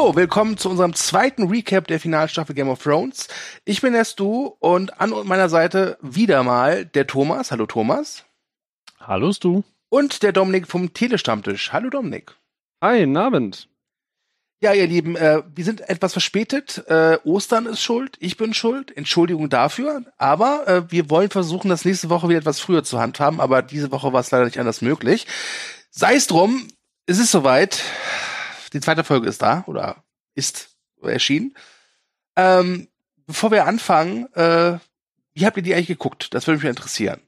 Hallo, willkommen zu unserem zweiten Recap der Finalstaffel Game of Thrones. Ich bin der Stu und an meiner Seite wieder mal der Thomas. Hallo Thomas. Hallo Stu. Und der Dominik vom Telestammtisch. Hallo Dominik. Hi, guten Abend. Ja, ihr Lieben, äh, wir sind etwas verspätet. Äh, Ostern ist schuld, ich bin schuld. Entschuldigung dafür. Aber äh, wir wollen versuchen, das nächste Woche wieder etwas früher zu handhaben. Aber diese Woche war es leider nicht anders möglich. Sei es drum, es ist soweit. Die zweite Folge ist da oder ist erschienen. Ähm, bevor wir anfangen, äh, wie habt ihr die eigentlich geguckt? Das würde mich interessieren.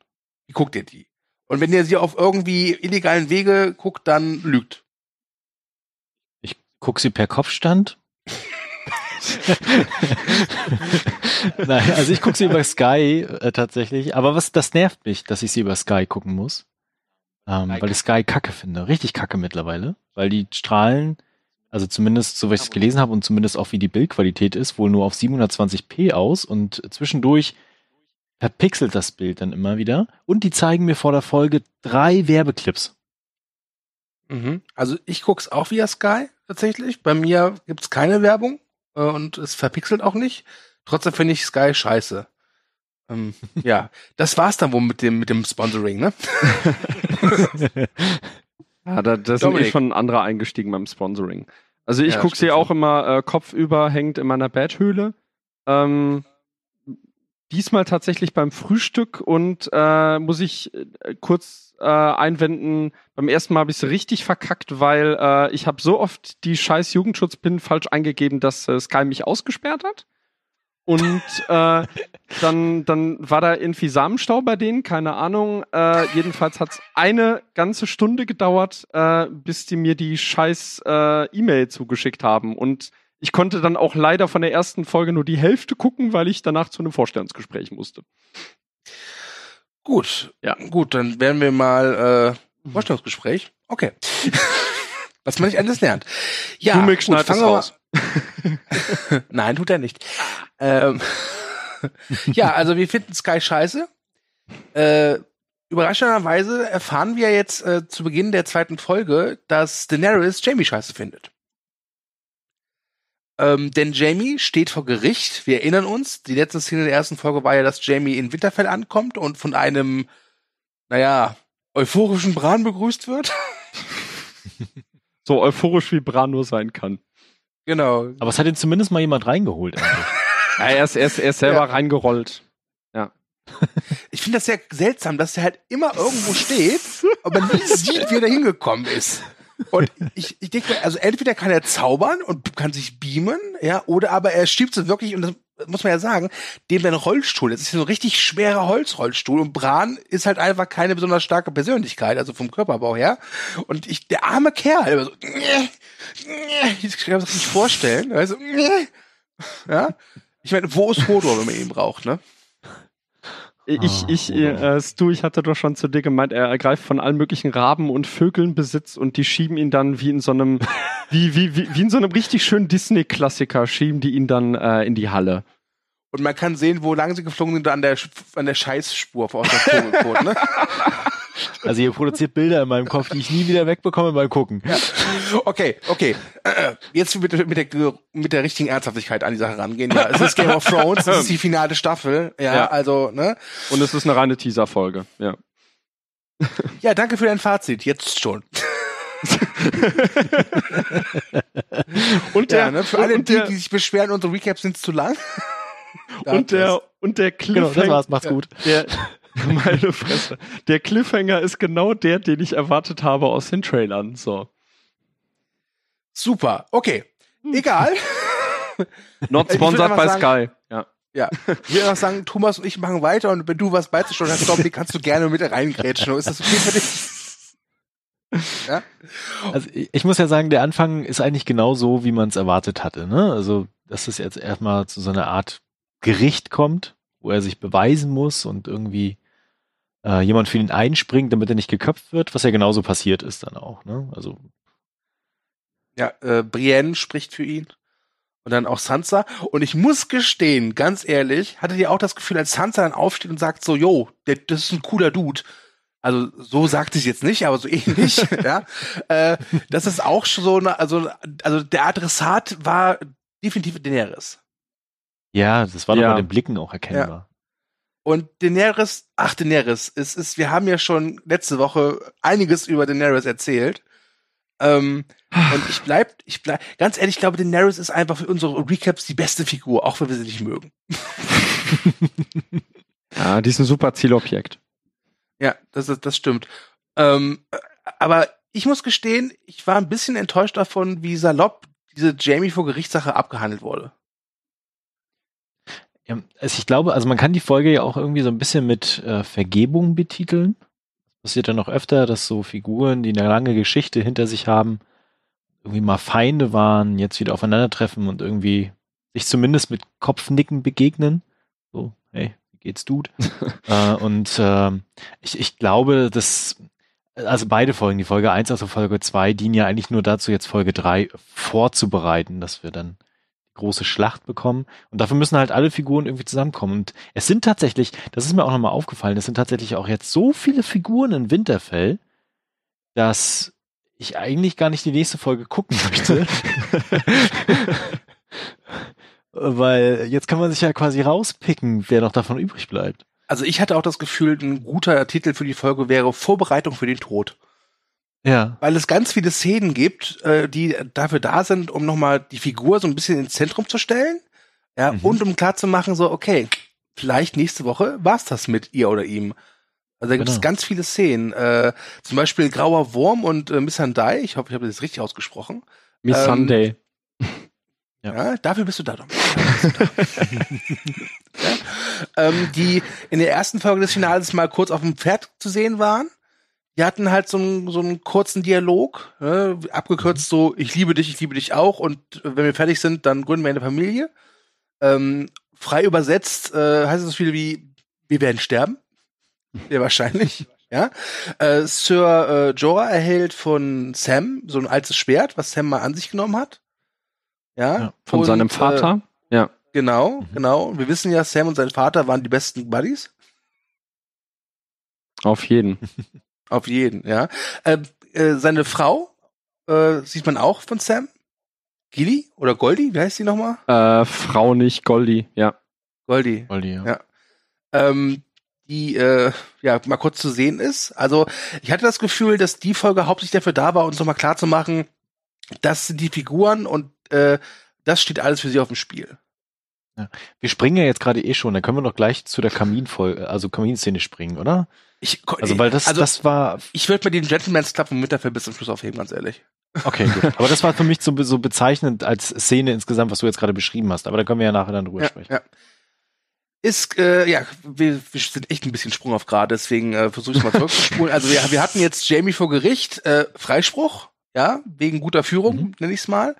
Wie guckt ihr die? Und wenn ihr sie auf irgendwie illegalen Wege guckt, dann lügt. Ich guck sie per Kopfstand. Nein, also ich gucke sie über Sky äh, tatsächlich. Aber was, das nervt mich, dass ich sie über Sky gucken muss. Ähm, weil ich Sky kacke finde. Richtig kacke mittlerweile. Weil die Strahlen, also zumindest so, wie ich es gelesen habe und zumindest auch wie die Bildqualität ist, wohl nur auf 720p aus und zwischendurch verpixelt das Bild dann immer wieder. Und die zeigen mir vor der Folge drei Werbeclips. Mhm. Also ich guck's auch via Sky tatsächlich. Bei mir gibt's keine Werbung äh, und es verpixelt auch nicht. Trotzdem finde ich Sky scheiße. Ähm, ja, das war's dann wohl mit dem mit dem Sponsoring, ne? ja, da, da sind eh schon andere eingestiegen beim Sponsoring. Also ich ja, gucke sie auch immer äh, kopfüber hängt in meiner Betthöhle. Ähm, diesmal tatsächlich beim Frühstück und äh, muss ich äh, kurz äh, einwenden, beim ersten Mal habe ich es richtig verkackt, weil äh, ich habe so oft die scheiß Jugendschutzpin falsch eingegeben, dass äh, Sky mich ausgesperrt hat. Und äh, dann, dann war da irgendwie Samenstau bei denen, keine Ahnung. Äh, jedenfalls hat's eine ganze Stunde gedauert, äh, bis die mir die scheiß äh, E-Mail zugeschickt haben. Und ich konnte dann auch leider von der ersten Folge nur die Hälfte gucken, weil ich danach zu einem Vorstellungsgespräch musste. Gut, ja, gut, dann werden wir mal äh, Vorstellungsgespräch. Okay. Was man nicht alles lernt. Ja, gut, fangen wir raus. Nein, tut er nicht. Ähm, ja, also wir finden Sky scheiße. Äh, überraschenderweise erfahren wir jetzt äh, zu Beginn der zweiten Folge, dass Daenerys Jamie scheiße findet. Ähm, denn Jamie steht vor Gericht. Wir erinnern uns, die letzte Szene der ersten Folge war ja, dass Jamie in Winterfell ankommt und von einem, naja, euphorischen Bran begrüßt wird. so euphorisch wie Bran nur sein kann. Genau. Aber es hat ihn zumindest mal jemand reingeholt. ja, er ist, er ist, er ist selber ja. reingerollt. Ja. Ich finde das sehr seltsam, dass er halt immer irgendwo steht, aber nie sieht, wie er da hingekommen ist. Und ich, ich denke, also entweder kann er zaubern und kann sich beamen, ja, oder aber er schiebt so wirklich, und das muss man ja sagen, dem sein Rollstuhl, das ist so ein richtig schwerer Holzrollstuhl und Bran ist halt einfach keine besonders starke Persönlichkeit, also vom Körperbau her. Und ich, der arme Kerl, immer so, ich kann mir das nicht vorstellen, also, ja. Ich meine, wo ist Hodor, wenn man ihn braucht, ne? Ich, ich, äh, Stu, ich hatte doch schon zu dir gemeint, er ergreift von allen möglichen Raben und Vögeln Besitz und die schieben ihn dann wie in so einem, wie, wie, wie, wie in so einem richtig schönen Disney-Klassiker, schieben die ihn dann äh, in die Halle. Und man kann sehen, wo lang sie geflogen sind, an der, an der Scheißspur aus der Vogelkot, ne? Also ihr produziert Bilder in meinem Kopf, die ich nie wieder wegbekomme beim Gucken. Ja. Okay, okay. Jetzt mit, mit, der, mit der richtigen Ernsthaftigkeit an die Sache rangehen. Ja, es ist Game of Thrones, es ist die finale Staffel. Ja, ja. also, ne? Und es ist eine reine Teaser-Folge, ja. Ja, danke für dein Fazit. Jetzt schon. und der, ja, ne, für alle, die, die sich beschweren, unsere Recaps sind zu lang. und der, und der Cliffhanger. Genau, das war's, macht's gut. Der, Meine Fresse. Der Cliffhanger ist genau der, den ich erwartet habe aus den Trailern. So. Super. Okay. Egal. Not sponsored by Sky. Ja. Ja. Ich will einfach sagen, Thomas und ich machen weiter und wenn du was beizusteuern hast, Dominik, kannst du gerne mit reingrätschen. Ist das okay für dich? Ja? Also ich muss ja sagen, der Anfang ist eigentlich genau so, wie man es erwartet hatte. Ne? Also, dass es jetzt erstmal zu so einer Art Gericht kommt, wo er sich beweisen muss und irgendwie äh, jemand für ihn einspringt, damit er nicht geköpft wird, was ja genauso passiert ist dann auch. Ne? Also ja, äh, Brienne spricht für ihn und dann auch Sansa. Und ich muss gestehen, ganz ehrlich, hattet ihr auch das Gefühl, als Sansa dann aufsteht und sagt so, yo, der, das ist ein cooler Dude, also so sagt es jetzt nicht, aber so ähnlich, ja, äh, das ist auch schon so eine, also, also der Adressat war definitiv Daenerys. Ja, das war ja. doch bei den Blicken auch erkennbar. Und Daenerys, ach Daenerys, es ist, wir haben ja schon letzte Woche einiges über Daenerys erzählt. Ähm, und ich bleib, ich bleib, ganz ehrlich, ich glaube, Daenerys ist einfach für unsere Recaps die beste Figur, auch wenn wir sie nicht mögen. ja, die ist ein super Zielobjekt. Ja, das das stimmt. Ähm, aber ich muss gestehen, ich war ein bisschen enttäuscht davon, wie salopp diese Jamie vor Gerichtssache abgehandelt wurde. Ja, also ich glaube, also man kann die Folge ja auch irgendwie so ein bisschen mit äh, Vergebung betiteln. Das passiert ja noch öfter, dass so Figuren, die eine lange Geschichte hinter sich haben, irgendwie mal Feinde waren, jetzt wieder aufeinandertreffen und irgendwie sich zumindest mit Kopfnicken begegnen. So, hey, wie geht's, Dude? äh, und äh, ich, ich glaube, dass also beide Folgen, die Folge 1 also Folge 2, dienen ja eigentlich nur dazu, jetzt Folge 3 vorzubereiten, dass wir dann große Schlacht bekommen. Und dafür müssen halt alle Figuren irgendwie zusammenkommen. Und es sind tatsächlich, das ist mir auch nochmal aufgefallen, es sind tatsächlich auch jetzt so viele Figuren in Winterfell, dass ich eigentlich gar nicht die nächste Folge gucken möchte. Weil jetzt kann man sich ja quasi rauspicken, wer noch davon übrig bleibt. Also ich hatte auch das Gefühl, ein guter Titel für die Folge wäre Vorbereitung für den Tod. Ja. Weil es ganz viele Szenen gibt, äh, die dafür da sind, um nochmal die Figur so ein bisschen ins Zentrum zu stellen. Ja, mhm. und um klar zu machen, so, okay, vielleicht nächste Woche war's das mit ihr oder ihm. Also da gibt genau. es ganz viele Szenen. Äh, zum Beispiel Grauer Wurm und äh, Miss Sunday. Ich hoffe, ich habe das richtig ausgesprochen. Miss ähm, Sunday. Ja. ja. dafür bist du da, Dom. ja? ähm, die in der ersten Folge des Finales mal kurz auf dem Pferd zu sehen waren. Die hatten halt so einen, so einen kurzen Dialog, ne? abgekürzt so, ich liebe dich, ich liebe dich auch und wenn wir fertig sind, dann gründen wir eine Familie. Ähm, frei übersetzt äh, heißt es so viel wie, wir werden sterben. Sehr wahrscheinlich. Ja. Äh, Sir äh, Jorah erhält von Sam so ein altes Schwert, was Sam mal an sich genommen hat. Ja. ja von und, seinem Vater. Äh, ja. Genau, mhm. genau. Wir wissen ja, Sam und sein Vater waren die besten Buddies. Auf jeden. Auf jeden, ja. Äh, äh, seine Frau äh, sieht man auch von Sam. Gilly oder Goldie, wie heißt die nochmal? Äh, Frau nicht, Goldie, ja. Goldie. Goldie, ja. ja. Ähm, die äh, ja mal kurz zu sehen ist. Also ich hatte das Gefühl, dass die Folge hauptsächlich dafür da war, uns nochmal klar zu machen, dass die Figuren und äh, das steht alles für sie auf dem Spiel. Ja. Wir springen ja jetzt gerade eh schon, dann können wir noch gleich zu der Kaminfolge, also Kaminszene springen, oder? Ich, also weil das, also, das war. Ich würde mir den Gentleman's Club vom Winterfell bis zum Schluss aufheben, ganz ehrlich. Okay, gut. Aber das war für mich so, so bezeichnend als Szene insgesamt, was du jetzt gerade beschrieben hast. Aber da können wir ja nachher dann drüber ja, sprechen. Ja. Ist, äh, ja, wir, wir sind echt ein bisschen Sprung auf gerade, deswegen äh, versuche ich mal zurückzuspulen. Also wir, wir hatten jetzt Jamie vor Gericht, äh, Freispruch, ja, wegen guter Führung, mhm. nenne ich es mal.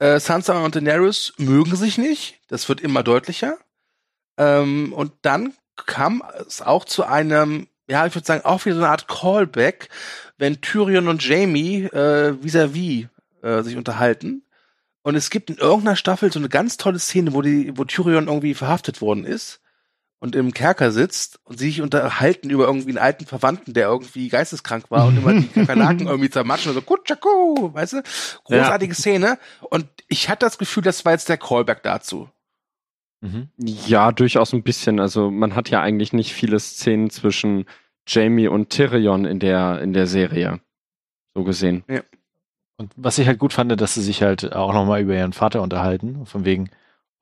Äh, Sansa und Daenerys mögen sich nicht, das wird immer deutlicher. Ähm, und dann kam es auch zu einem ja, ich würde sagen, auch wieder so eine Art Callback, wenn Tyrion und Jamie äh, vis-à-vis -vis, äh, sich unterhalten. Und es gibt in irgendeiner Staffel so eine ganz tolle Szene, wo die, wo Tyrion irgendwie verhaftet worden ist und im Kerker sitzt und sie sich unterhalten über irgendwie einen alten Verwandten, der irgendwie geisteskrank war und immer die Kakerlaken irgendwie zermatschen und so, Kutschaku, weißt du? Großartige ja. Szene. Und ich hatte das Gefühl, das war jetzt der Callback dazu. Mhm. Ja, durchaus ein bisschen. Also man hat ja eigentlich nicht viele Szenen zwischen Jamie und Tyrion in der, in der Serie. So gesehen. Ja. Und was ich halt gut fand, dass sie sich halt auch nochmal über ihren Vater unterhalten. Von wegen,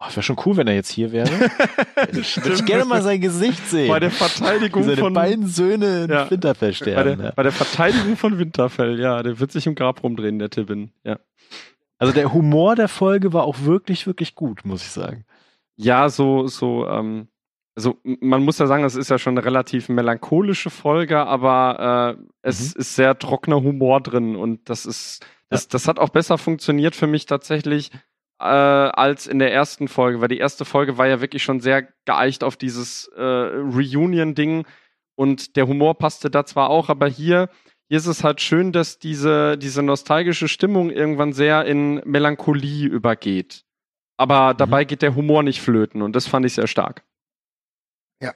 oh, wäre schon cool, wenn er jetzt hier wäre. ich würde gerne mal sein Gesicht sehen. Bei der Verteidigung seine von beiden Söhne in ja. Winterfell sterben. Bei der, ja. bei der Verteidigung von Winterfell, ja, der wird sich im Grab rumdrehen, der Tibin, ja. Also der Humor der Folge war auch wirklich, wirklich gut, muss ich sagen ja, so, so, ähm, also man muss ja sagen, es ist ja schon eine relativ melancholische Folge, aber äh, es mhm. ist sehr trockener Humor drin und das ist, das, das hat auch besser funktioniert für mich tatsächlich äh, als in der ersten Folge, weil die erste Folge war ja wirklich schon sehr geeicht auf dieses äh, Reunion-Ding und der Humor passte da zwar auch, aber hier, hier ist es halt schön, dass diese, diese nostalgische Stimmung irgendwann sehr in Melancholie übergeht aber dabei mhm. geht der Humor nicht flöten und das fand ich sehr stark. Ja.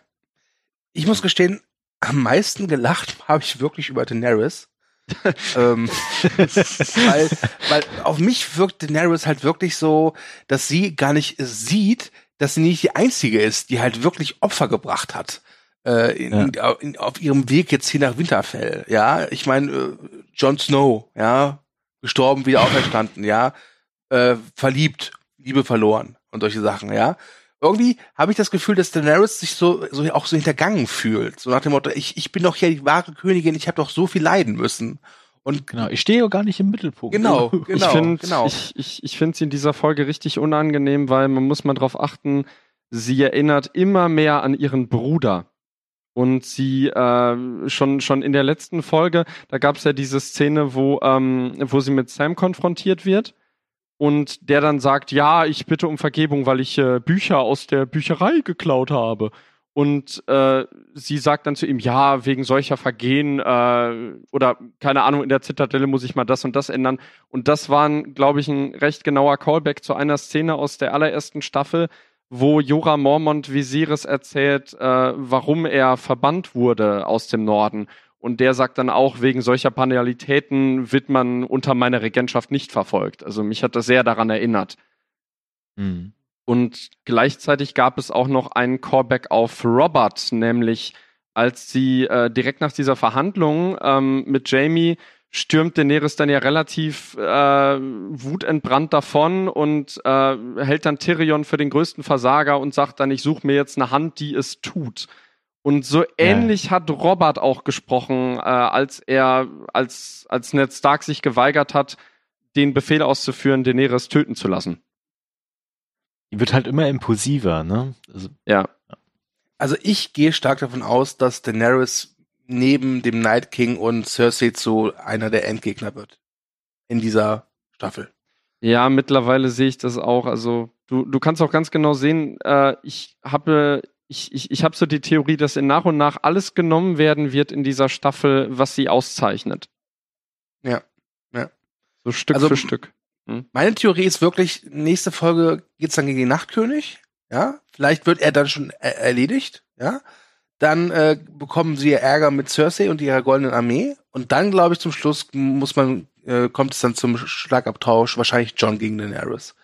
Ich muss gestehen, am meisten gelacht habe ich wirklich über Daenerys. ähm, weil, weil auf mich wirkt Daenerys halt wirklich so, dass sie gar nicht sieht, dass sie nicht die einzige ist, die halt wirklich Opfer gebracht hat. Äh, in, ja. in, auf ihrem Weg jetzt hier nach Winterfell. Ja, ich meine, äh, Jon Snow, ja, gestorben, wieder auferstanden, ja, äh, verliebt, Liebe verloren und solche Sachen, ja irgendwie habe ich das Gefühl, dass Daenerys sich so, so auch so hintergangen fühlt. So nach dem Motto, ich, ich bin doch hier die wahre Königin, ich habe doch so viel leiden müssen. Und genau, ich stehe ja gar nicht im Mittelpunkt. Genau, genau. Ich finde genau. ich, ich, ich finde sie in dieser Folge richtig unangenehm, weil man muss mal drauf achten, sie erinnert immer mehr an ihren Bruder. Und sie äh, schon schon in der letzten Folge, da gab es ja diese Szene, wo ähm, wo sie mit Sam konfrontiert wird und der dann sagt, ja, ich bitte um Vergebung, weil ich äh, Bücher aus der Bücherei geklaut habe. Und äh, sie sagt dann zu ihm, ja, wegen solcher Vergehen äh, oder keine Ahnung, in der Zitadelle muss ich mal das und das ändern. Und das war, glaube ich, ein recht genauer Callback zu einer Szene aus der allerersten Staffel, wo Jora Mormont Viserys erzählt, äh, warum er verbannt wurde aus dem Norden. Und der sagt dann auch, wegen solcher Panelitäten wird man unter meiner Regentschaft nicht verfolgt. Also mich hat das sehr daran erinnert. Mhm. Und gleichzeitig gab es auch noch einen Callback auf Robert, nämlich als sie äh, direkt nach dieser Verhandlung ähm, mit Jamie stürmt Daenerys dann ja relativ äh, wutentbrannt davon und äh, hält dann Tyrion für den größten Versager und sagt dann, ich suche mir jetzt eine Hand, die es tut. Und so ähnlich ja. hat Robert auch gesprochen, äh, als er, als, als Ned Stark sich geweigert hat, den Befehl auszuführen, Daenerys töten zu lassen. Die wird halt immer impulsiver, ne? Also, ja. Also ich gehe stark davon aus, dass Daenerys neben dem Night King und Cersei zu einer der Endgegner wird. In dieser Staffel. Ja, mittlerweile sehe ich das auch. Also du, du kannst auch ganz genau sehen, äh, ich habe ich, ich, ich habe so die Theorie, dass in nach und nach alles genommen werden wird in dieser Staffel, was sie auszeichnet. Ja, ja. So Stück also, für Stück. Hm? Meine Theorie ist wirklich, nächste Folge geht's dann gegen den Nachtkönig. Ja, vielleicht wird er dann schon er erledigt. Ja, dann äh, bekommen sie Ärger mit Cersei und ihrer goldenen Armee. Und dann, glaube ich, zum Schluss muss man, äh, kommt es dann zum Schlagabtausch, wahrscheinlich John gegen Daenerys.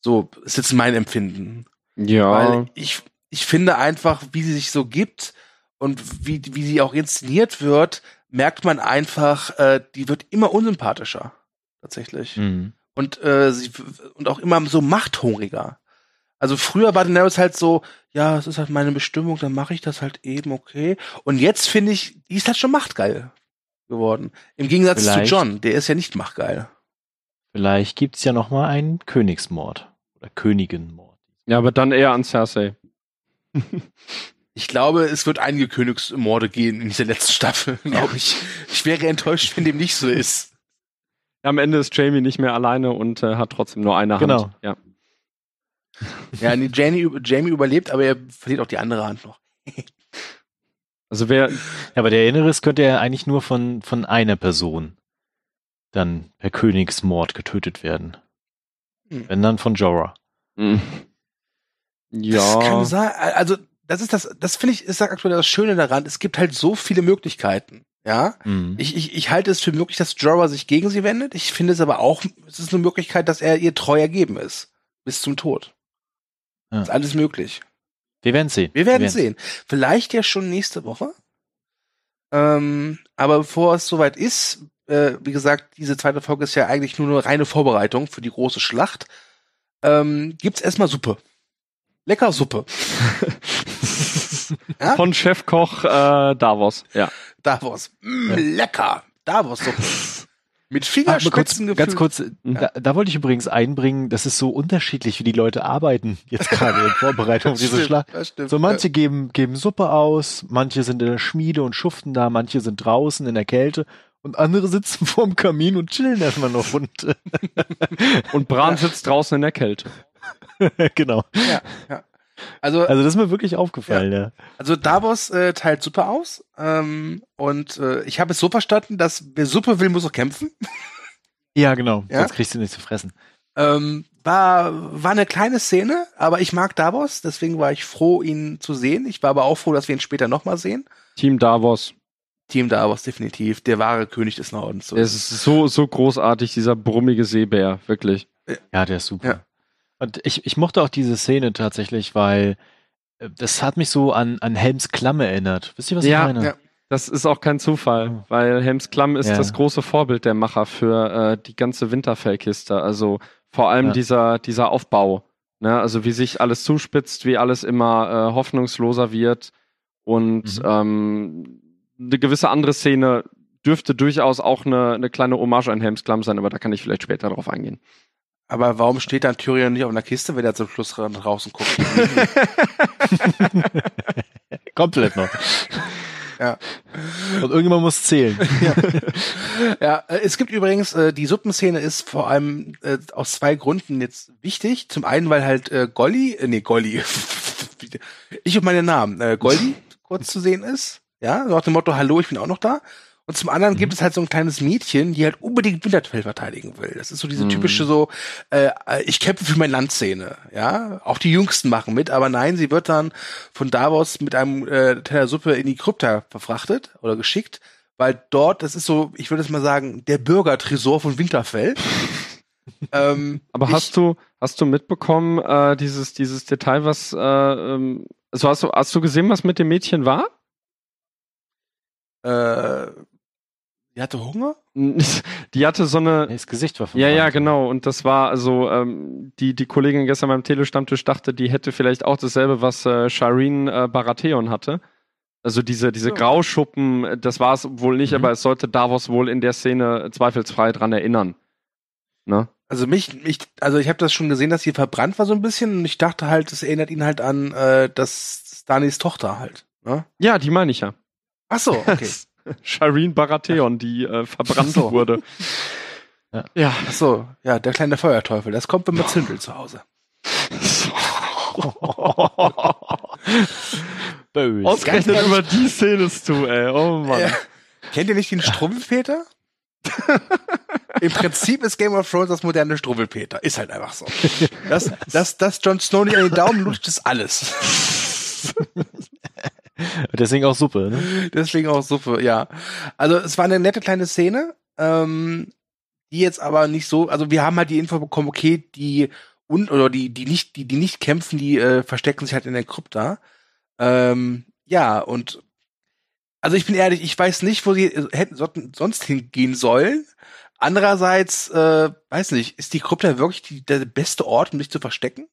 So ist jetzt mein Empfinden. Ja. Weil ich, ich finde einfach, wie sie sich so gibt und wie, wie sie auch inszeniert wird, merkt man einfach, äh, die wird immer unsympathischer. Tatsächlich. Mhm. Und, äh, sie, und auch immer so machthungriger. Also früher war Daenerys halt so, ja, es ist halt meine Bestimmung, dann mache ich das halt eben, okay. Und jetzt finde ich, die ist halt schon machtgeil geworden. Im Gegensatz vielleicht, zu John, der ist ja nicht machtgeil. Vielleicht gibt's ja noch mal einen Königsmord oder Königinmord. Ja, aber dann eher an Cersei. Ich glaube, es wird einige Königsmorde gehen in dieser letzten Staffel, glaube ich. Ich wäre enttäuscht, wenn dem nicht so ist. Am Ende ist Jamie nicht mehr alleine und äh, hat trotzdem nur eine Hand. Genau. Ja, ja nee, Jamie, Jamie überlebt, aber er verliert auch die andere Hand noch. also wer. Ja, aber der Inneres könnte ja eigentlich nur von, von einer Person dann per Königsmord getötet werden. Hm. Wenn dann von Jorah. Hm. Ja. Das kann sein. Also, das ist das, das finde ich, ist aktuell das Schöne daran. Es gibt halt so viele Möglichkeiten. Ja, mhm. ich, ich, ich halte es für möglich, dass Jorah sich gegen sie wendet. Ich finde es aber auch, es ist eine Möglichkeit, dass er ihr treu ergeben ist. Bis zum Tod. Ja. Ist alles möglich. Wir werden sehen. Wir werden, Wir sehen. Vielleicht ja schon nächste Woche. Ähm, aber bevor es soweit ist, äh, wie gesagt, diese zweite Folge ist ja eigentlich nur eine reine Vorbereitung für die große Schlacht. Ähm, gibt's erstmal Suppe. Lecker Suppe. ja? Von Chefkoch äh, Davos, ja. Davos. Mm, ja. Lecker. Davos-Suppe. Mit Fingerspitzengefühl. Ganz kurz, ja. da, da, wollte ich übrigens einbringen, das ist so unterschiedlich, wie die Leute arbeiten, jetzt gerade in Vorbereitung auf diese Schlacht. So manche ja. geben, geben Suppe aus, manche sind in der Schmiede und schuften da, manche sind draußen in der Kälte und andere sitzen vorm Kamin und chillen erstmal noch runter. und Bran sitzt draußen in der Kälte. genau. Ja, ja. Also, also das ist mir wirklich aufgefallen, ja. ja. Also Davos äh, teilt Suppe aus ähm, und äh, ich habe es so verstanden, dass wer Suppe will, muss auch kämpfen. Ja, genau. Ja? Sonst kriegst du nichts zu fressen. Ähm, war, war eine kleine Szene, aber ich mag Davos, deswegen war ich froh, ihn zu sehen. Ich war aber auch froh, dass wir ihn später nochmal sehen. Team Davos. Team Davos, definitiv. Der wahre König des Nordens. So. Es ist so, so großartig, dieser brummige Seebär, wirklich. Ja, der ist super. Ja. Und ich, ich mochte auch diese Szene tatsächlich, weil äh, das hat mich so an, an Helms Klamm erinnert. Wisst ihr, was ja, ich meine? Ja. Das ist auch kein Zufall, weil Helms Klamm ist ja. das große Vorbild der Macher für äh, die ganze Winterfellkiste. Also vor allem ja. dieser, dieser Aufbau. Ne? Also wie sich alles zuspitzt, wie alles immer äh, hoffnungsloser wird. Und mhm. ähm, eine gewisse andere Szene dürfte durchaus auch eine, eine kleine Hommage an Helms Klamm sein, aber da kann ich vielleicht später drauf eingehen. Aber warum steht dann Tyrion nicht auf einer Kiste, wenn er zum Schluss draußen guckt? Komplett noch. Ja. Und irgendjemand muss zählen. Ja. ja, äh, es gibt übrigens, äh, die Suppenszene ist vor allem äh, aus zwei Gründen jetzt wichtig. Zum einen, weil halt äh, Golli, äh, nee, Golli, ich und meine Namen, äh, Goldi kurz zu sehen ist. Ja, so nach dem Motto, hallo, ich bin auch noch da. Und zum anderen mhm. gibt es halt so ein kleines Mädchen, die halt unbedingt Winterfell verteidigen will. Das ist so diese mhm. typische so, äh, ich kämpfe für mein Land Szene. Ja, auch die Jüngsten machen mit, aber nein, sie wird dann von Davos mit einem äh, Teller Suppe in die Krypta verfrachtet oder geschickt, weil dort, das ist so, ich würde es mal sagen, der Bürgertresor von Winterfell. ähm, aber hast ich, du hast du mitbekommen äh, dieses dieses Detail, was äh, ähm, also hast du hast du gesehen, was mit dem Mädchen war? Äh, die hatte Hunger? Die hatte so eine. Das Gesicht war Ja, ja, genau. Und das war also, ähm, die, die Kollegin gestern beim Telestammtisch dachte, die hätte vielleicht auch dasselbe, was äh, Shireen äh, Baratheon hatte. Also diese, diese ja. Grauschuppen, das war es wohl nicht, mhm. aber es sollte Davos wohl in der Szene zweifelsfrei dran erinnern. Ne? Also mich, mich, also ich habe das schon gesehen, dass sie verbrannt war so ein bisschen und ich dachte halt, es erinnert ihn halt an äh, das Stanis Tochter halt. Ne? Ja, die meine ich ja. Ach so, okay. Shireen Baratheon, die äh, verbrannt so. wurde. Ja. ja. Ach so, ja, der kleine Feuerteufel, das kommt, wenn man zündelt zu Hause. Böse. Ausgerechnet über die Szene du, ey. Oh Mann. Ja. Kennt ihr nicht den Strubbelpeter? Im Prinzip ist Game of Thrones das moderne Strubbelpeter. Ist halt einfach so. Das, das, das Jon Snow nicht an den Daumen lutscht, ist alles. Deswegen auch Suppe, ne? Deswegen auch Suppe, ja. Also es war eine nette kleine Szene, ähm, die jetzt aber nicht so, also wir haben halt die Info bekommen, okay, die und oder die die nicht die die nicht kämpfen, die äh, verstecken sich halt in der Krypta. Ähm, ja und also ich bin ehrlich, ich weiß nicht, wo sie hätten sonst hingehen sollen. Andererseits, äh, weiß nicht, ist die Krypta wirklich die, der beste Ort, um sich zu verstecken?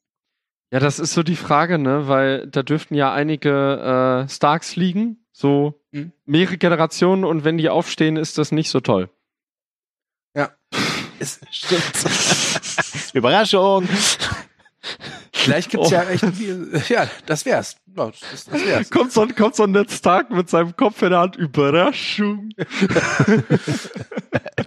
Ja, das ist so die Frage, ne? Weil da dürften ja einige äh, Starks liegen, so mhm. mehrere Generationen und wenn die aufstehen, ist das nicht so toll. Ja. Es stimmt. Überraschung. Vielleicht gibt's oh. ja echt, ja, das wär's. Ja, das, das wär's. Kommt so, kommt so ein Ned Stark mit seinem Kopf in der Hand, Überraschung. ich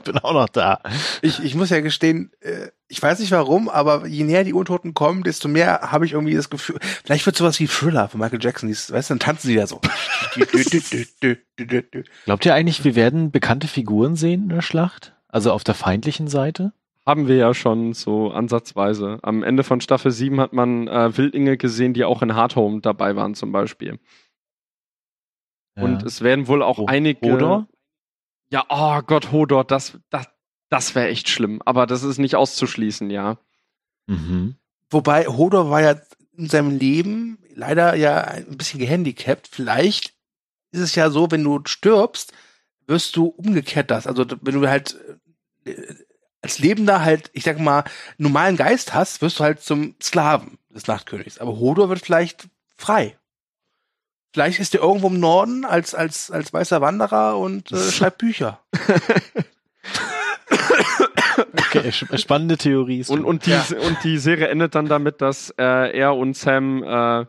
bin auch noch da. Ich, ich muss ja gestehen, äh, ich weiß nicht warum, aber je näher die Untoten kommen, desto mehr habe ich irgendwie das Gefühl, vielleicht wird sowas wie Thriller von Michael Jackson, weißt du, dann tanzen sie da so. Glaubt ihr eigentlich, wir werden bekannte Figuren sehen in der Schlacht? Also auf der feindlichen Seite? Haben wir ja schon so ansatzweise. Am Ende von Staffel 7 hat man äh, Wildinge gesehen, die auch in Hardhome dabei waren zum Beispiel. Ja. Und es werden wohl auch Ho einige... Hodor? Ja, oh Gott, Hodor, das, das, das wäre echt schlimm. Aber das ist nicht auszuschließen, ja. Mhm. Wobei Hodor war ja in seinem Leben leider ja ein bisschen gehandicapt. Vielleicht ist es ja so, wenn du stirbst, wirst du umgekehrt das. Also wenn du halt äh, als Lebender halt, ich sag mal, normalen Geist hast, wirst du halt zum Sklaven des Nachtkönigs. Aber Hodor wird vielleicht frei. Vielleicht ist er irgendwo im Norden als, als, als weißer Wanderer und äh, schreibt Bücher. okay, spannende Theorie. Und, und, die, ja. und die Serie endet dann damit, dass äh, er und Sam äh,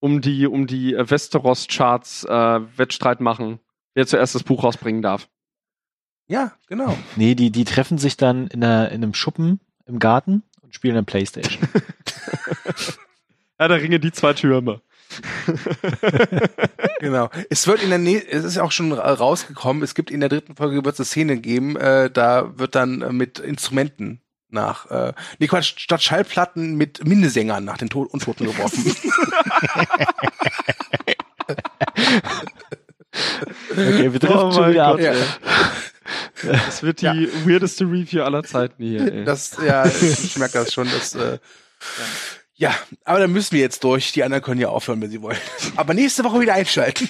um die, um die Westeros-Charts äh, Wettstreit machen, wer zuerst das Buch rausbringen darf. Ja, genau. Nee, die, die treffen sich dann in, einer, in einem Schuppen im Garten und spielen eine Playstation. ja, da ringen die zwei Türme. genau. Es wird in der Nähe, es ist auch schon rausgekommen, es gibt in der dritten Folge wird es eine Szene geben, äh, da wird dann äh, mit Instrumenten nach, äh, nee, Quatsch, statt Schallplatten mit Minnesängern nach den Tod Untoten geworfen. Okay, wir driften oh schon wieder Gott, ab. Ja. Das wird die ja. weirdeste Review aller Zeiten hier. Ey. Das, ja, ich merke das schon. Das, äh, ja. ja, aber dann müssen wir jetzt durch. Die anderen können ja aufhören, wenn sie wollen. Aber nächste Woche wieder einschalten.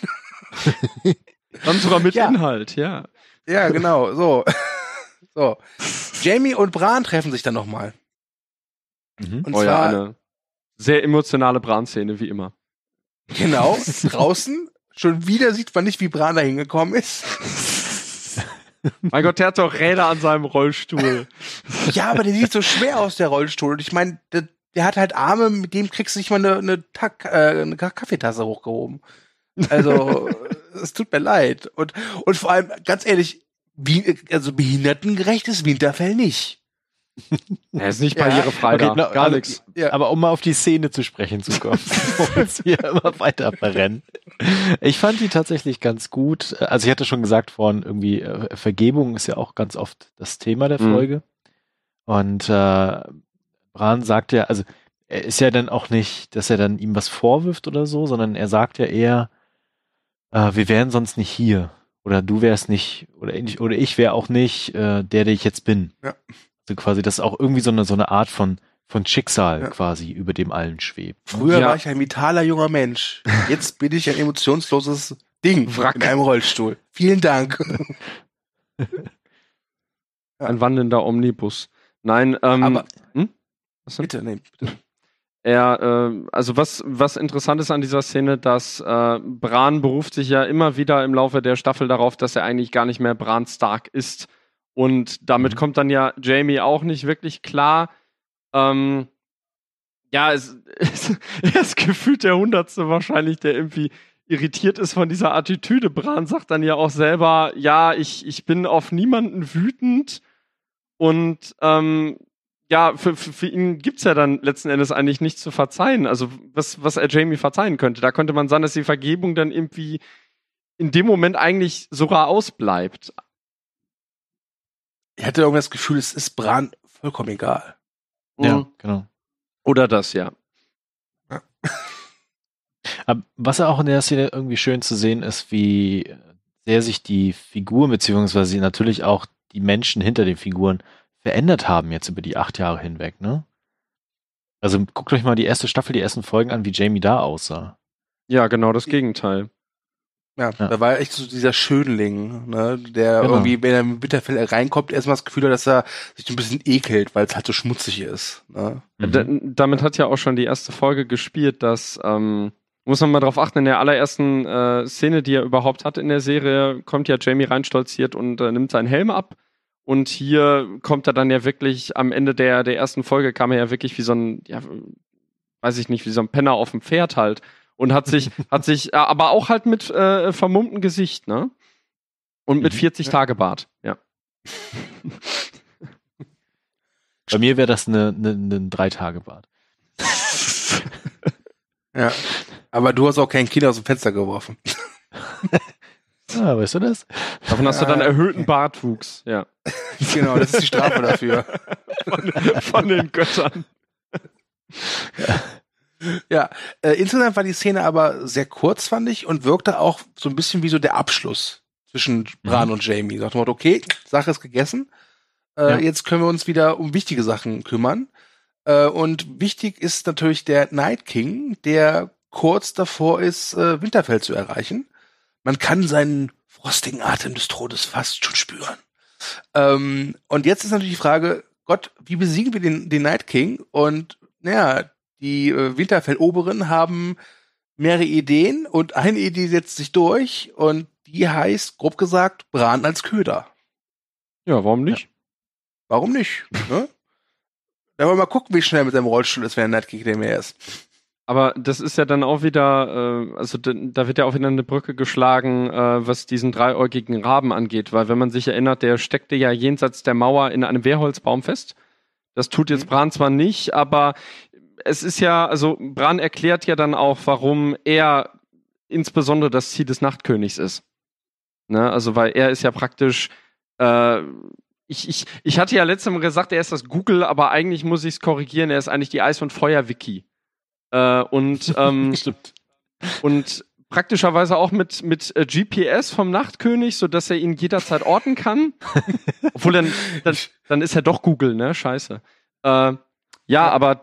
Dann sogar mit ja. Inhalt, ja. Ja, genau. So. so. Jamie und Bran treffen sich dann nochmal. Mhm. Und oh zwar, ja, eine sehr emotionale Bran-Szene, wie immer. Genau, draußen. Schon wieder sieht man nicht, wie Bran da hingekommen ist. mein Gott, der hat doch Räder an seinem Rollstuhl. ja, aber der sieht so schwer aus, der Rollstuhl. Und ich meine, der, der, hat halt Arme, mit dem kriegst du nicht mal eine, eine, Tack, äh, eine Kaffeetasse hochgehoben. Also, es tut mir leid. Und, und vor allem, ganz ehrlich, wie, also behindertengerecht ist Winterfell nicht. Er ist nicht barrierefrei, okay, no, gar nichts. Ja. Aber um mal auf die Szene zu sprechen zu kommen, wo uns hier immer weiter verrennen. Ich fand die tatsächlich ganz gut. Also ich hatte schon gesagt vorhin, irgendwie äh, Vergebung ist ja auch ganz oft das Thema der mhm. Folge. Mhm. Und äh, Bran sagt ja, also er ist ja dann auch nicht, dass er dann ihm was vorwirft oder so, sondern er sagt ja eher, äh, wir wären sonst nicht hier. Oder du wärst nicht, oder ich, oder ich wäre auch nicht äh, der, der ich jetzt bin. Ja. Also quasi, das ist auch irgendwie so eine, so eine Art von, von Schicksal ja. quasi über dem allen schwebt. Früher ja. war ich ein vitaler junger Mensch. Jetzt bin ich ein emotionsloses Ding Wrack. in einem Rollstuhl. Vielen Dank. ein wandelnder Omnibus. Nein, ähm, aber hm? bitte, nee, bitte. Er, äh, also was, was interessant ist an dieser Szene, dass äh, Bran beruft sich ja immer wieder im Laufe der Staffel darauf, dass er eigentlich gar nicht mehr Bran Stark ist. Und damit mhm. kommt dann ja Jamie auch nicht wirklich klar. Ähm, ja, es, es, er ist gefühlt der Hundertste wahrscheinlich, der irgendwie irritiert ist von dieser Attitüde. Bran sagt dann ja auch selber, ja, ich, ich bin auf niemanden wütend und ähm, ja, für, für, für ihn gibt's ja dann letzten Endes eigentlich nichts zu verzeihen. Also was, was er Jamie verzeihen könnte. Da könnte man sagen, dass die Vergebung dann irgendwie in dem Moment eigentlich sogar ausbleibt. Ich hatte irgendwie das Gefühl, es ist Bran vollkommen egal. Ja, mhm. genau. Oder das, ja. ja. Aber was auch in der Szene irgendwie schön zu sehen ist, wie sehr sich die Figuren, beziehungsweise natürlich auch die Menschen hinter den Figuren verändert haben jetzt über die acht Jahre hinweg, ne? Also guckt euch mal die erste Staffel, die ersten Folgen an, wie Jamie da aussah. Ja, genau das Gegenteil. Ja, ja. da war echt so dieser Schönling, ne, der genau. irgendwie, wenn er mit Bitterfell reinkommt, erstmal das Gefühl hat, dass er sich ein bisschen ekelt, weil es halt so schmutzig ist. Ne? Mhm. damit hat ja auch schon die erste Folge gespielt, dass ähm, muss man mal drauf achten, in der allerersten äh, Szene, die er überhaupt hat in der Serie, kommt ja Jamie reinstolziert und äh, nimmt seinen Helm ab und hier kommt er dann ja wirklich, am Ende der, der ersten Folge kam er ja wirklich wie so ein, ja, weiß ich nicht, wie so ein Penner auf dem Pferd halt. Und hat sich, hat sich, aber auch halt mit äh, vermummtem Gesicht, ne? Und mit 40 mhm. Tage Bart, ja. Bei mir wäre das eine, eine, eine drei Tage Bart. ja. Aber du hast auch kein Kind aus dem Fenster geworfen. Ah, weißt du das? Davon hast du dann erhöhten Bartwuchs, ja. genau, das ist die Strafe dafür. von, von den Göttern. Ja, ja äh, insgesamt war die Szene aber sehr kurz, fand ich, und wirkte auch so ein bisschen wie so der Abschluss zwischen Bran mhm. und Jamie. Sagt man, okay, Sache ist gegessen. Äh, ja. Jetzt können wir uns wieder um wichtige Sachen kümmern. Äh, und wichtig ist natürlich der Night King, der kurz davor ist, äh, Winterfell zu erreichen. Man kann seinen frostigen Atem des Todes fast schon spüren. Ähm, und jetzt ist natürlich die Frage, Gott, wie besiegen wir den, den Night King? Und naja, die äh, Winterfell-Oberen haben mehrere Ideen und eine Idee setzt sich durch und die heißt, grob gesagt, Bran als Köder. Ja, warum nicht? Ja. Warum nicht? ne? Da wollen wir mal gucken, wie schnell mit seinem Rollstuhl ist, wenn der Night King der mehr ist. Aber das ist ja dann auch wieder, äh, also da wird ja auch wieder eine Brücke geschlagen, äh, was diesen dreiäugigen Raben angeht, weil wenn man sich erinnert, der steckte ja jenseits der Mauer in einem Wehrholzbaum fest. Das tut jetzt mhm. Bran zwar nicht, aber es ist ja, also Bran erklärt ja dann auch, warum er insbesondere das Ziel des Nachtkönigs ist. Ne? Also weil er ist ja praktisch äh, ich, ich, ich hatte ja letztes Mal gesagt, er ist das Google, aber eigentlich muss ich es korrigieren, er ist eigentlich die Eis- und Feuer-Wiki. Äh, und ähm, Stimmt. Und praktischerweise auch mit, mit äh, GPS vom Nachtkönig, so dass er ihn jederzeit orten kann. Obwohl dann, dann, dann ist er doch Google, ne? Scheiße. Äh, ja, aber.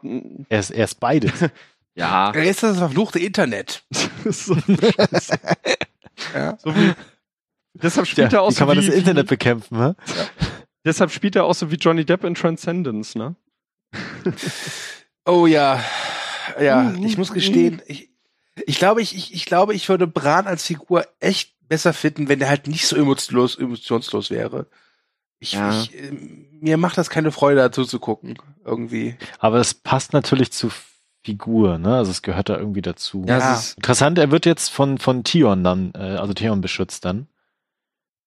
Er ist, er ist beides. ja. Er ist das verfluchte Internet. so, ja. so wie, deshalb spielt ja, er auch wie so kann man wie, das Internet bekämpfen, ne? Ja. Deshalb spielt er auch so wie Johnny Depp in Transcendence, ne? oh ja. Ja, ich muss gestehen, ich, ich glaube, ich, ich, ich glaube, ich würde Bran als Figur echt besser finden, wenn der halt nicht so emotionslos, emotionslos wäre. Ich, ja. ich, äh, mir macht das keine Freude, dazu zu gucken, irgendwie. Aber es passt natürlich zu Figur, ne? Also es gehört da irgendwie dazu. Ja, ja. Interessant, er wird jetzt von, von Theon dann, äh, also Theon beschützt dann.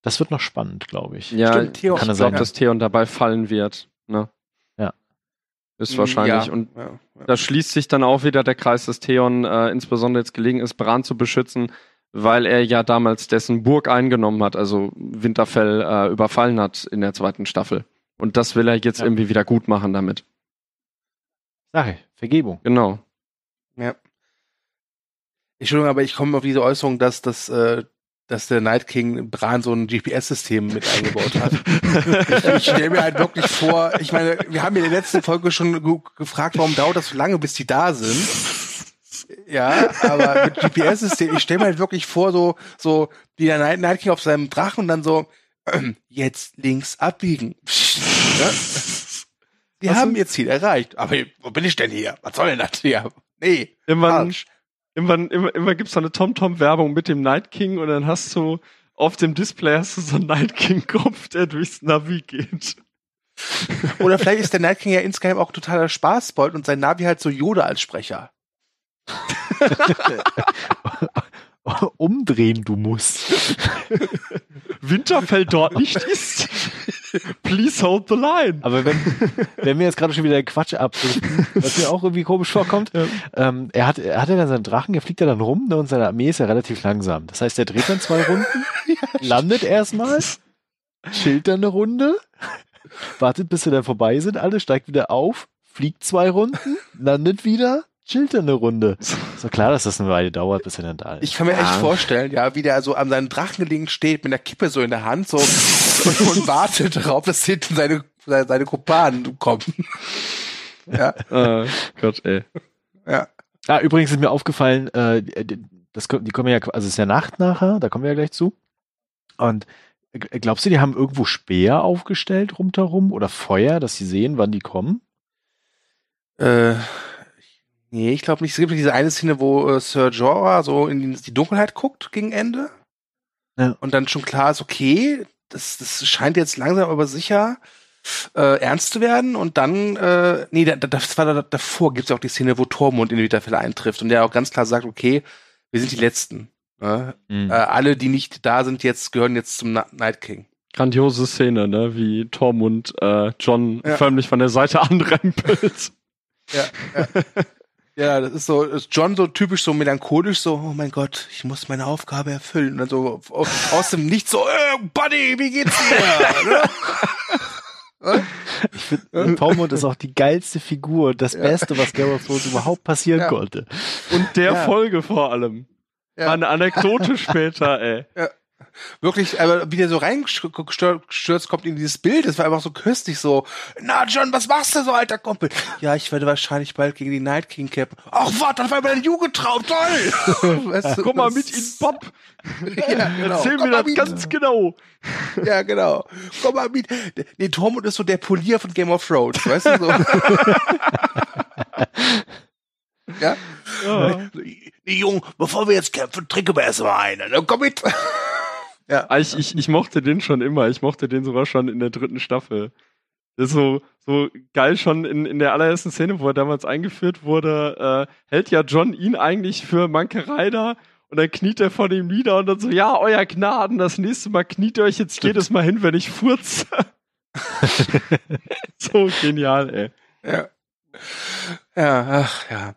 Das wird noch spannend, glaube ich. Ja, Stimmt, Theon, kann ich glaube, dass Theon dabei fallen wird. Ne? Ja. Ist wahrscheinlich. Ja, und ja, ja. da schließt sich dann auch wieder der Kreis, dass Theon äh, insbesondere jetzt gelegen ist, Bran zu beschützen, weil er ja damals dessen Burg eingenommen hat, also Winterfell äh, überfallen hat in der zweiten Staffel. Und das will er jetzt irgendwie wieder gut machen damit. Sache, Vergebung. Genau. Ja. Entschuldigung, aber ich komme auf diese Äußerung, dass das äh, dass der Night King Bran so ein GPS-System mit eingebaut hat. ich, ich stelle mir halt wirklich vor, ich meine, wir haben ja in der letzten Folge schon gefragt, warum dauert das so lange, bis die da sind. Ja, aber mit GPS-System, ich stelle mir halt wirklich vor, so, so, wie der Night, Night King auf seinem Drachen und dann so, äh, jetzt links abbiegen. ja? Die Was haben ihr Ziel erreicht. Aber wo bin ich denn hier? Was soll denn das hier? Nee, Immer falsch. Irgendwann, immer, immer gibt's so eine TomTom-Werbung mit dem Night King und dann hast du auf dem Display hast du so einen Night King-Kopf, der durchs Navi geht. Oder vielleicht ist der Night King ja insgeheim auch totaler Spaßbold und sein Navi halt so Yoda als Sprecher. Umdrehen, du musst. Winterfell dort nicht ist. Please hold the line. Aber wenn, wenn wir jetzt gerade schon wieder Quatsch ab, was mir auch irgendwie komisch vorkommt, ja. ähm, er hat, er hat ja dann seinen Drachen, der fliegt ja dann rum ne, und seine Armee ist ja relativ langsam. Das heißt, er dreht dann zwei Runden, landet erstmal, chillt dann eine Runde, wartet, bis sie dann vorbei sind, alle steigt wieder auf, fliegt zwei Runden, landet wieder, chillt eine Runde. So klar, dass das eine Weile dauert, bis er dann da ist. Ich kann mir ja. echt vorstellen, ja, wie der so an seinem Drachen gelegen steht, mit der Kippe so in der Hand, so und, und wartet darauf, dass hinten seine, seine, seine Kumpanen kommen. ja. Oh Gott, ey. Ja. Ah, übrigens ist mir aufgefallen, äh, das, die kommen ja, also es ist ja Nacht nachher, da kommen wir ja gleich zu. Und glaubst du, die haben irgendwo Speer aufgestellt rundherum oder Feuer, dass sie sehen, wann die kommen? Äh, Nee, ich glaube nicht. Es gibt diese eine Szene, wo äh, Sir Jorah so in die Dunkelheit guckt gegen Ende. Ja. Und dann schon klar ist, okay, das, das scheint jetzt langsam aber sicher äh, ernst zu werden. Und dann, äh, nee, da, das war da, davor gibt es auch die Szene, wo Tormund in die Winterfälle eintrifft und der auch ganz klar sagt, okay, wir sind die Letzten. Ne? Mhm. Äh, alle, die nicht da sind, jetzt gehören jetzt zum Na Night King. Grandiose Szene, ne? Wie Tormund äh, John ja. förmlich von der Seite anrempelt. Ja, ja. Ja, das ist so, ist John so typisch so melancholisch, so, oh mein Gott, ich muss meine Aufgabe erfüllen. Und dann so aus dem Nichts so, äh, Buddy, wie geht's dir? Ne? ich finde, Tormund ist auch die geilste Figur, das ja. Beste, was Game of Thrones überhaupt passieren ja. konnte. Und der ja. Folge vor allem. Ja. Eine Anekdote später, ey. Ja wirklich, aber wie der so reingestürzt kommt in dieses Bild, das war einfach so köstlich so, na John, was machst du so, alter Kumpel? Ja, ich werde wahrscheinlich bald gegen die Night King cappen. Ach, warte, das war meine Jugendtraum, toll! weißt du, Guck mal mit in Bob. ja, genau. Erzähl Komm mir das mit. ganz genau. ja, genau. Komm mal mit. Nee, Tormund ist so der Polier von Game of Thrones, weißt du so. ja? ja. Nee, Jung, bevor wir jetzt kämpfen, trinken wir erstmal einen. Ne? Komm mit. Ja. Ah, ich, ich, ich mochte den schon immer. Ich mochte den sogar schon in der dritten Staffel. Das ist so, so geil schon in, in der allerersten Szene, wo er damals eingeführt wurde, äh, hält ja John ihn eigentlich für Mankerei da und dann kniet er vor dem nieder und dann so, ja, euer Gnaden, das nächste Mal kniet ihr euch jetzt Stimmt. jedes Mal hin, wenn ich furze. so genial, ey. Ja. Ja, ach, ja.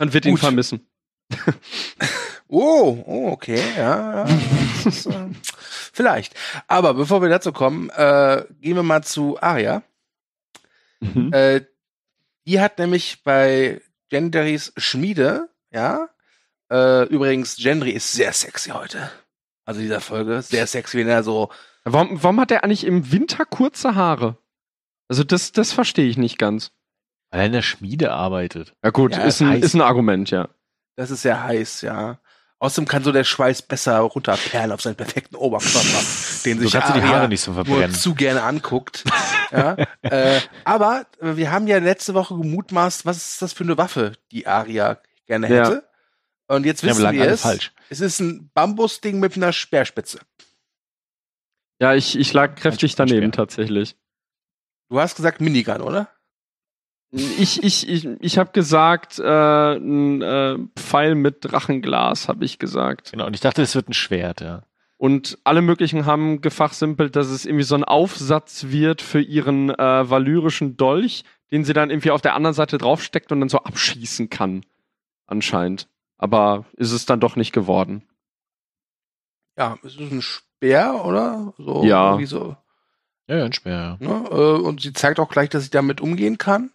Man wird Gut. ihn vermissen. Oh, oh, okay, ja, ja. Ist, äh, vielleicht. Aber bevor wir dazu kommen, äh, gehen wir mal zu Aria. Mhm. Äh, die hat nämlich bei Genderys Schmiede, ja, Äh, übrigens, Gendry ist sehr sexy heute. Also dieser Folge, sehr sexy, wenn er so. Warum, warum hat er eigentlich im Winter kurze Haare? Also das, das verstehe ich nicht ganz. Weil er in der Schmiede arbeitet. Ja gut, ja, ist, ein, ist ein Argument, ja. Das ist sehr heiß, ja. Außerdem kann so der Schweiß besser runterperlen auf seinen perfekten Oberkörper, den sich du die Haare nicht so verbrennen. zu gerne anguckt. ja, äh, aber wir haben ja letzte Woche gemutmaßt, was ist das für eine Waffe, die Aria gerne hätte. Ja. Und jetzt wissen ja, wir es. Falsch. Es ist ein Bambusding mit einer Speerspitze. Ja, ich, ich lag kräftig daneben tatsächlich. Du hast gesagt Minigun, oder? Ich, ich, ich, ich habe gesagt, äh, ein äh, Pfeil mit Drachenglas, habe ich gesagt. Genau, und ich dachte, es wird ein Schwert, ja. Und alle möglichen haben gefachsimpelt, dass es irgendwie so ein Aufsatz wird für ihren äh, valyrischen Dolch, den sie dann irgendwie auf der anderen Seite draufsteckt und dann so abschießen kann. Anscheinend. Aber ist es dann doch nicht geworden. Ja, es ist ein Speer, oder? So, ja. So. Ja, ein Speer. Ja. Ne? Äh, und sie zeigt auch gleich, dass sie damit umgehen kann.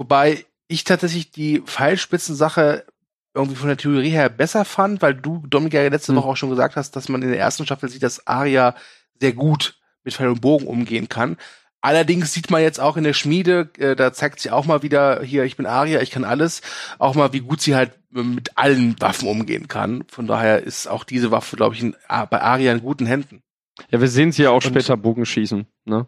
Wobei ich tatsächlich die Pfeilspitzensache irgendwie von der Theorie her besser fand, weil du, Dominik, ja letzte hm. Woche auch schon gesagt hast, dass man in der ersten Staffel sieht, dass Arya sehr gut mit Pfeil und Bogen umgehen kann. Allerdings sieht man jetzt auch in der Schmiede, äh, da zeigt sie auch mal wieder, hier, ich bin Arya, ich kann alles, auch mal, wie gut sie halt mit allen Waffen umgehen kann. Von daher ist auch diese Waffe, glaube ich, in, bei Arya in guten Händen. Ja, wir sehen sie ja auch und später Bogenschießen, ne?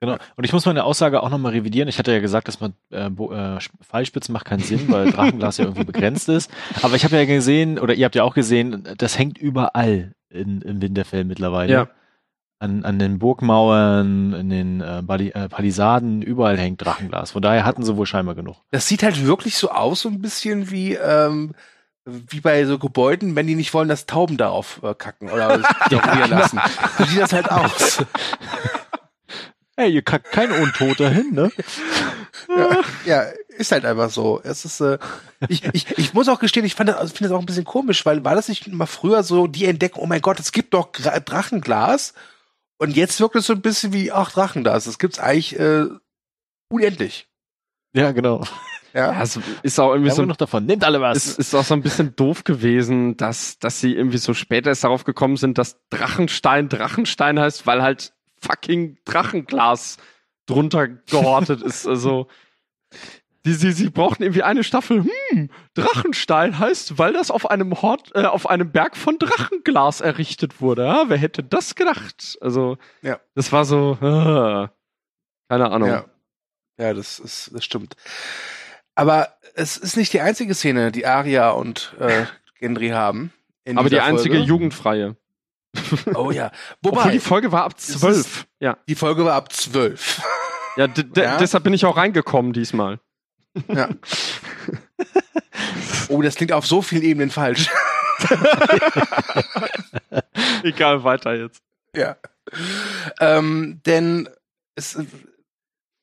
Genau. Und ich muss meine Aussage auch nochmal revidieren. Ich hatte ja gesagt, dass man äh, äh, Pfeilspitzen macht keinen Sinn, weil Drachenglas ja irgendwie begrenzt ist. Aber ich habe ja gesehen, oder ihr habt ja auch gesehen, das hängt überall in, in Winterfell mittlerweile. Ja. An, an den Burgmauern, in den äh, äh, Palisaden, überall hängt Drachenglas. Von daher hatten sie wohl scheinbar genug. Das sieht halt wirklich so aus, so ein bisschen wie, ähm, wie bei so Gebäuden, wenn die nicht wollen, dass Tauben darauf äh, kacken oder ja, lassen. So sieht das halt aus. Hey, ihr kackt kein Untoter hin, ne? Ja, ja, ist halt einfach so. Es ist, äh, ich, ich, ich muss auch gestehen, ich fand das, also finde das auch ein bisschen komisch, weil war das nicht mal früher so die Entdeckung, oh mein Gott, es gibt doch Drachenglas und jetzt wirkt es so ein bisschen wie, ach, Drachenglas, das gibt's eigentlich äh, unendlich. Ja, genau. Ja, es ist auch irgendwie so noch davon. Nehmt alle was. Es ist auch so ein bisschen doof gewesen, dass dass sie irgendwie so später erst darauf gekommen sind, dass Drachenstein Drachenstein heißt, weil halt fucking Drachenglas drunter gehortet ist. Also, die, sie, sie brauchten irgendwie eine Staffel. Hm, Drachenstein heißt, weil das auf einem Hort, äh, auf einem Berg von Drachenglas errichtet wurde. Ja? Wer hätte das gedacht? Also, ja. das war so, äh, keine Ahnung. Ja. ja, das ist, das stimmt. Aber es ist nicht die einzige Szene, die Aria und äh, Gendry haben. Aber die einzige Folge. jugendfreie. Oh ja. Wobei, Obwohl die Folge war ab zwölf. Ja. Die Folge war ab zwölf. Ja, ja, deshalb bin ich auch reingekommen diesmal. Ja. Oh, das klingt auf so vielen Ebenen falsch. Egal, weiter jetzt. Ja. Ähm, denn es,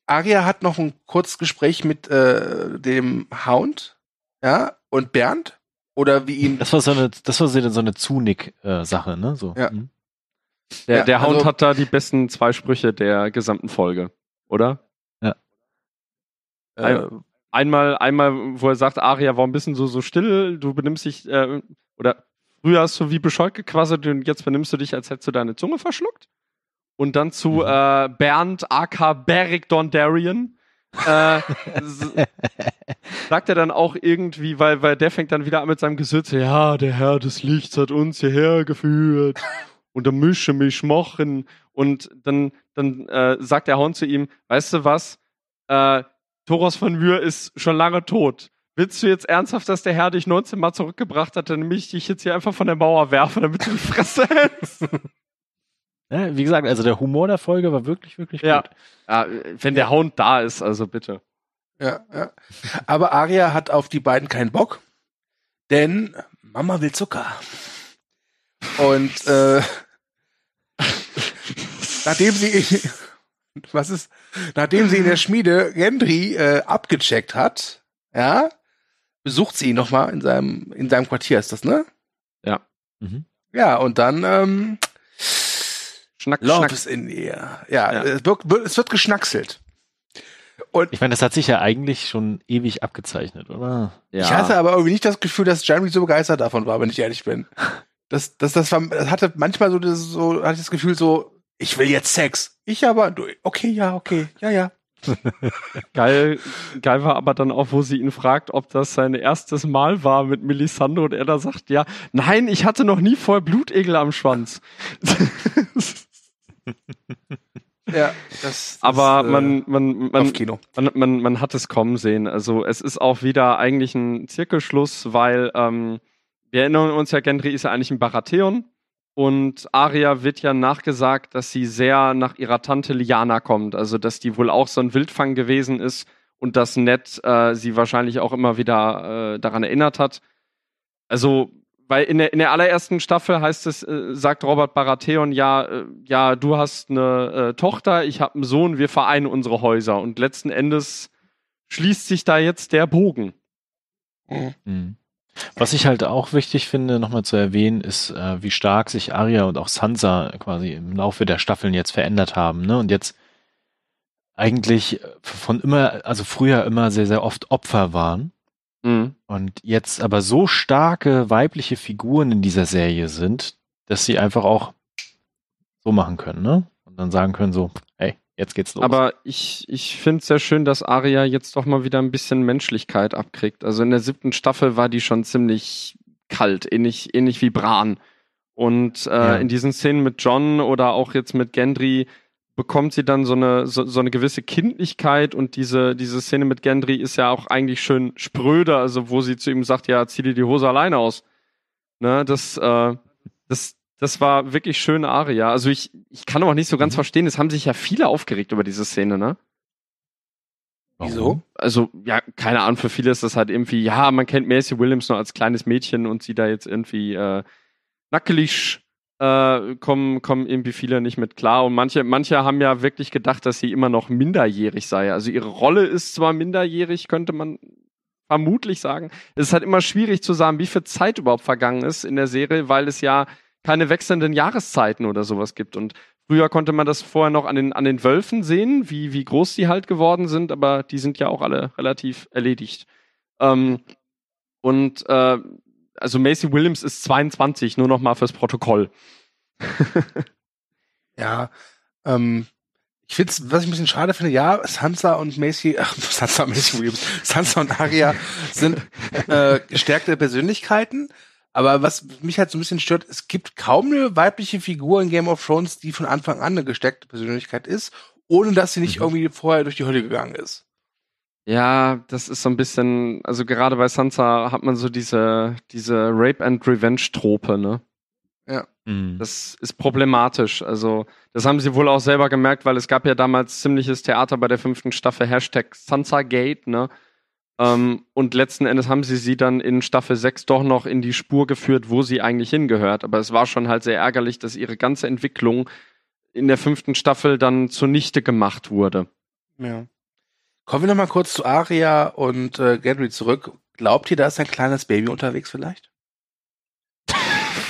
Aria hat noch ein kurzes Gespräch mit äh, dem Hound, ja, und Bernd. Oder wie ihn. Das war so eine, das war so eine Zunick-Sache, ne? So. Ja. Mhm. Der, ja, der Hound also, hat da die besten zwei Sprüche der gesamten Folge, oder? Ja. Äh, einmal, einmal, wo er sagt, Aria, warum bist du so, so still? Du benimmst dich, äh, oder früher hast du wie bescheuert gequasselt und jetzt benimmst du dich, als hättest du deine Zunge verschluckt. Und dann zu mhm. äh, Bernd aka Beric Dondarian äh, sagt er dann auch irgendwie, weil, weil der fängt dann wieder an mit seinem Gesitz, ja, der Herr des Lichts hat uns hierher geführt und da mische mich machen und dann, dann äh, sagt der Hound zu ihm, weißt du was, äh, Thoros von Mühr ist schon lange tot. Willst du jetzt ernsthaft, dass der Herr dich 19 Mal zurückgebracht hat, dann nämlich dich jetzt hier einfach von der Mauer werfe, damit du die Fresse hältst? Ja, wie gesagt, also der Humor der Folge war wirklich, wirklich ja. gut. Ja, wenn der Hound da ist, also bitte. Ja, ja. Aber Aria hat auf die beiden keinen Bock, denn Mama will Zucker. Und äh, nachdem sie was ist, nachdem sie in der Schmiede Gendry äh, abgecheckt hat, ja, besucht sie ihn nochmal in seinem in seinem Quartier, ist das, ne? Ja. Mhm. Ja, und dann ähm, Schnack, Love Schnack. is in ihr. Ja, ja. Es, wird, es wird geschnackselt. Und ich meine, das hat sich ja eigentlich schon ewig abgezeichnet, oder? Ja. Ich hatte aber irgendwie nicht das Gefühl, dass Jeremy so begeistert davon war, wenn ich ehrlich bin. Das, das, das, war, das hatte manchmal so das, so, hatte ich das Gefühl so, ich will jetzt Sex. Ich aber, du, okay, ja, okay, ja, ja. geil, geil war aber dann auch, wo sie ihn fragt, ob das sein erstes Mal war mit Melisandre und er da sagt, ja, nein, ich hatte noch nie vorher Blutegel am Schwanz. Ja, das, Aber das, man, man, man, man, man, man hat es kommen sehen. Also es ist auch wieder eigentlich ein Zirkelschluss, weil ähm, wir erinnern uns ja, Gendry ist ja eigentlich ein Baratheon und Arya wird ja nachgesagt, dass sie sehr nach ihrer Tante Liana kommt. Also dass die wohl auch so ein Wildfang gewesen ist und dass Ned äh, sie wahrscheinlich auch immer wieder äh, daran erinnert hat. Also weil in der, in der allerersten Staffel heißt es, äh, sagt Robert Baratheon, ja, äh, ja, du hast eine äh, Tochter, ich habe einen Sohn, wir vereinen unsere Häuser. Und letzten Endes schließt sich da jetzt der Bogen. Mhm. Was ich halt auch wichtig finde, nochmal zu erwähnen, ist, äh, wie stark sich Arya und auch Sansa quasi im Laufe der Staffeln jetzt verändert haben. Ne? Und jetzt eigentlich von immer, also früher immer sehr, sehr oft Opfer waren Mhm. Und jetzt aber so starke weibliche Figuren in dieser Serie sind, dass sie einfach auch so machen können, ne? Und dann sagen können so, hey, jetzt geht's los. Aber ich, ich finde es sehr schön, dass Arya jetzt doch mal wieder ein bisschen Menschlichkeit abkriegt. Also in der siebten Staffel war die schon ziemlich kalt, ähnlich, ähnlich wie Bran. Und äh, ja. in diesen Szenen mit John oder auch jetzt mit Gendry, bekommt sie dann so eine, so, so eine gewisse Kindlichkeit und diese, diese Szene mit Gendry ist ja auch eigentlich schön spröde, also wo sie zu ihm sagt, ja, zieh dir die Hose alleine aus. Ne, das, äh, das, das war wirklich schöne Aria. Also ich, ich kann auch nicht so ganz mhm. verstehen, es haben sich ja viele aufgeregt über diese Szene, ne? Wieso? Also, ja, keine Ahnung, für viele ist das halt irgendwie, ja, man kennt Macy Williams noch als kleines Mädchen und sie da jetzt irgendwie äh, nackelig äh, kommen, kommen irgendwie viele nicht mit klar. Und manche, manche haben ja wirklich gedacht, dass sie immer noch minderjährig sei. Also ihre Rolle ist zwar minderjährig, könnte man vermutlich sagen. Es ist halt immer schwierig zu sagen, wie viel Zeit überhaupt vergangen ist in der Serie, weil es ja keine wechselnden Jahreszeiten oder sowas gibt. Und früher konnte man das vorher noch an den, an den Wölfen sehen, wie, wie groß die halt geworden sind, aber die sind ja auch alle relativ erledigt. Ähm, und äh, also Macy Williams ist 22, nur noch mal fürs Protokoll. ja, ähm, ich finde was ich ein bisschen schade finde, ja, Sansa und Macy, ach, Sansa und Macy Williams, Sansa und Arya sind äh, gestärkte Persönlichkeiten. Aber was mich halt so ein bisschen stört, es gibt kaum eine weibliche Figur in Game of Thrones, die von Anfang an eine gestärkte Persönlichkeit ist, ohne dass sie nicht mhm. irgendwie vorher durch die Hölle gegangen ist. Ja, das ist so ein bisschen, also gerade bei Sansa hat man so diese, diese Rape and Revenge Trope, ne? Ja. Mhm. Das ist problematisch. Also, das haben sie wohl auch selber gemerkt, weil es gab ja damals ziemliches Theater bei der fünften Staffel, Hashtag Sansagate, ne? Ähm, und letzten Endes haben sie sie dann in Staffel 6 doch noch in die Spur geführt, wo sie eigentlich hingehört. Aber es war schon halt sehr ärgerlich, dass ihre ganze Entwicklung in der fünften Staffel dann zunichte gemacht wurde. Ja. Kommen wir noch mal kurz zu Aria und äh, Gendry zurück. Glaubt ihr, da ist ein kleines Baby unterwegs vielleicht?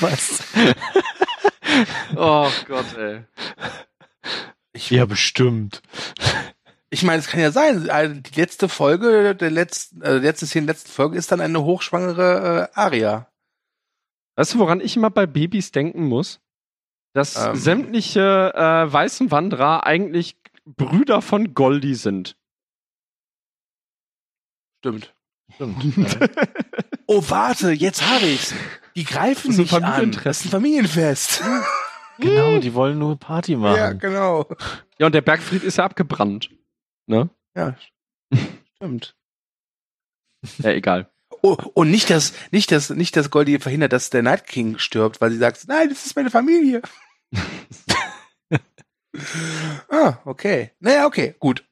Was? oh Gott, ey. Ich, ja, bestimmt. Ich meine, es kann ja sein, also die letzte Folge der letzten, äh, letzte Szene der letzten Folge ist dann eine hochschwangere äh, Aria. Weißt du, woran ich immer bei Babys denken muss? Dass ähm. sämtliche äh, weißen Wanderer eigentlich Brüder von Goldie sind. Stimmt. Stimmt. oh, warte, jetzt habe ich's. Die greifen sich an. Das ist ein Familienfest. genau, die wollen nur Party machen. Ja, genau. Ja, und der Bergfried ist ja abgebrannt. Ne? Ja. Stimmt. Ja, egal. Oh, und nicht, dass, nicht, dass, nicht, dass Goldie verhindert, dass der Night King stirbt, weil sie sagt, nein, das ist meine Familie. ah, okay. Naja, okay, gut.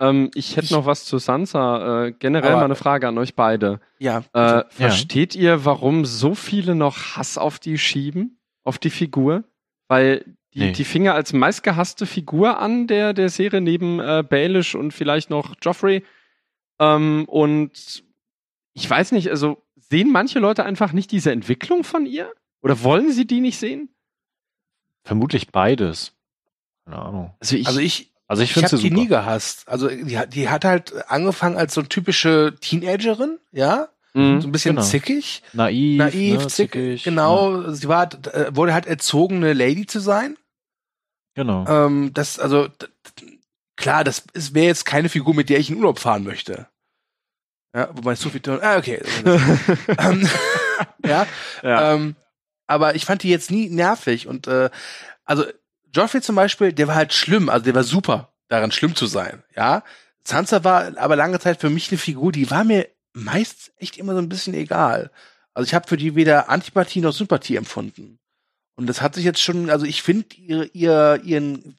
Ähm, ich hätte noch was zu Sansa. Äh, generell Aber, mal eine Frage an euch beide. Ja. Äh, versteht ja. ihr, warum so viele noch Hass auf die schieben? Auf die Figur? Weil die, nee. die fing als meistgehasste Figur an der, der Serie neben äh, Baelish und vielleicht noch Joffrey. Ähm, und ich weiß nicht, also sehen manche Leute einfach nicht diese Entwicklung von ihr? Oder wollen sie die nicht sehen? Vermutlich beides. Keine Ahnung. Also ich, also ich Also ich finde sie die nie gehasst. Also die, die hat halt angefangen als so typische Teenagerin, ja, mhm, so ein bisschen genau. zickig, naiv, naiv, ne, zickig, genau. Ja. Sie war äh, wurde halt erzogen, eine Lady zu sein. Genau. Ähm, das also klar, das wäre jetzt keine Figur, mit der ich in Urlaub fahren möchte. Ja, wobei so viel Ah, okay. Ähm, ja. ja. Ähm, aber ich fand die jetzt nie nervig und äh, also Joffrey zum Beispiel, der war halt schlimm, also der war super daran schlimm zu sein, ja. Sansa war aber lange Zeit für mich eine Figur, die war mir meist echt immer so ein bisschen egal. Also ich habe für die weder Antipathie noch Sympathie empfunden. Und das hat sich jetzt schon, also ich finde ihr, ihr, ihren,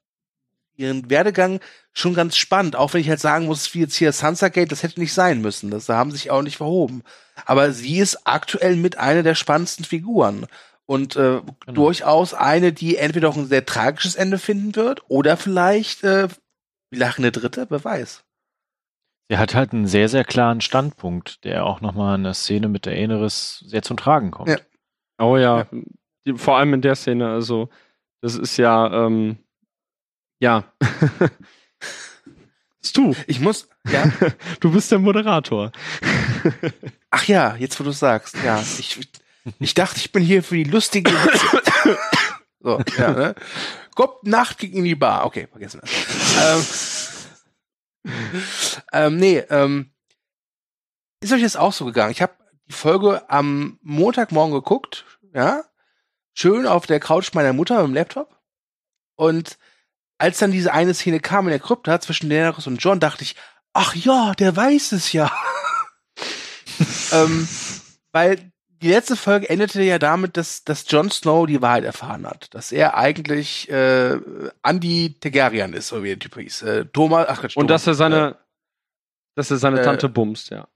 ihren Werdegang schon ganz spannend, auch wenn ich halt sagen muss, wie jetzt hier Sansa Gate, das hätte nicht sein müssen. Das, da haben sich auch nicht verhoben. Aber sie ist aktuell mit einer der spannendsten Figuren und äh, genau. durchaus eine, die entweder auch ein sehr tragisches Ende finden wird oder vielleicht äh, wie lachende Dritte, wer weiß. Sie hat halt einen sehr, sehr klaren Standpunkt, der auch nochmal in der Szene mit der Aenerys sehr zum Tragen kommt. Ja. Oh ja, ja. vor allem in der Szene, also das ist ja, ähm, ja. ist du. Ich muss, ja. du bist der Moderator. Ach ja, jetzt wo du sagst, ja. Ich, ich dachte, ich bin hier für die lustige So, ja, ne? Kommt Nacht gegen die Bar. Okay, vergessen das. ähm, ähm, nee, ähm, ist euch das auch so gegangen? Ich habe die Folge am Montagmorgen geguckt, ja, schön auf der Couch meiner Mutter im Laptop. Und als dann diese eine Szene kam in der Krypta zwischen Daenerys und John, dachte ich, ach ja, der weiß es ja. ähm, weil die letzte Folge endete ja damit, dass, dass Jon Snow die Wahrheit erfahren hat. Dass er eigentlich äh, Andy Tegarian ist, so wie der Typ hieß. Äh, Thomas, ach Quatsch, Und Thomas, dass er seine, äh, dass er seine Tante äh, bumst, ja.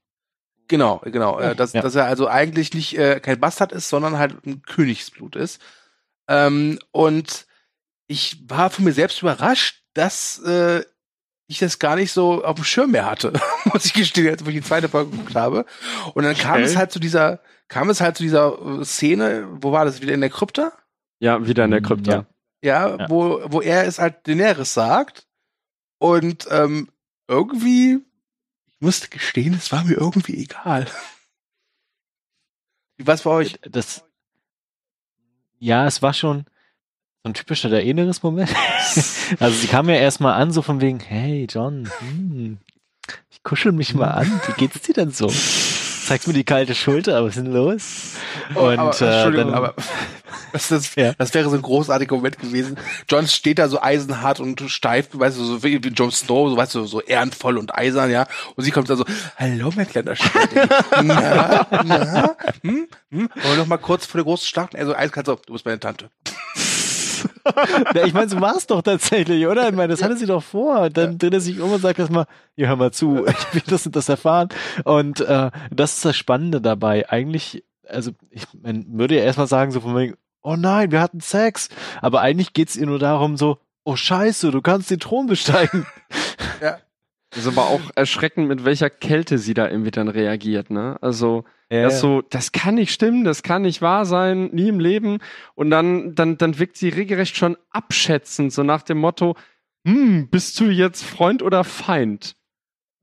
Genau, genau. Äh, dass, ja. dass er also eigentlich nicht äh, kein Bastard ist, sondern halt ein Königsblut ist. Ähm, und ich war von mir selbst überrascht, dass äh, ich das gar nicht so auf dem Schirm mehr hatte, muss ich gestehen, als ich die zweite Folge geguckt habe. Und dann kam okay. es halt zu dieser, kam es halt zu dieser äh, Szene, wo war das, wieder in der Krypta? Ja, wieder in der Krypta. Ja, ja, ja. wo, wo er es halt Daenerys sagt. Und ähm, irgendwie, ich musste gestehen, es war mir irgendwie egal. Was bei euch? Das, ja, es war schon, so ein typischer der inneres Moment. also sie kam ja erstmal an, so von wegen, hey John, hm, ich kuschel mich mal an, wie geht's dir denn so? Zeigst mir die kalte Schulter, aber was ist denn los? Oh, Und aber, äh, dann, aber das, das, ja. das wäre so ein großartiger Moment gewesen. John steht da so eisenhart und steif, weißt du, so wie Jon Snow, so weißt du, so ehrenvoll und eisern, ja. Und sie kommt da so, hallo, mein kleiner Schwede. na, na, hm, hm. Und noch mal kurz vor der großen Schlacht, also eiskalt so, du bist meine Tante ja, ich meine, so war es doch tatsächlich, oder? Ich meine, das hatte sie doch vor. Dann ja. dreht er sich um und sagt erstmal, ja, hör mal zu, ich will das und das erfahren. Und äh, das ist das Spannende dabei. Eigentlich, also ich man würde ja erstmal sagen, so von wegen, oh nein, wir hatten Sex. Aber eigentlich geht's ihr nur darum, so, oh scheiße, du kannst den Thron besteigen. Ja. Das ist aber auch erschreckend, mit welcher Kälte sie da irgendwie dann reagiert, ne? Also, ja, das so, das kann nicht stimmen, das kann nicht wahr sein, nie im Leben. Und dann, dann, dann wirkt sie regelrecht schon abschätzend, so nach dem Motto, hm, bist du jetzt Freund oder Feind?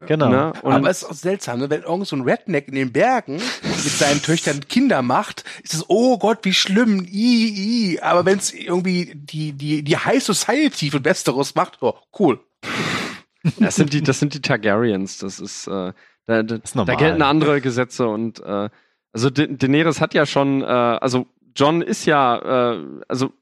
Genau. Ne? Aber es ist auch seltsam, ne? wenn irgend so ein Redneck in den Bergen mit seinen Töchtern Kinder macht, ist es, oh Gott, wie schlimm, i, i. Aber wenn es irgendwie die, die, die High Society von Westeros macht, oh, cool. Das sind die, das sind die Targaryens. Das ist, äh, da, da, ist da gelten andere Gesetze und äh, also da Daenerys hat ja schon, äh, also John ist ja, äh, also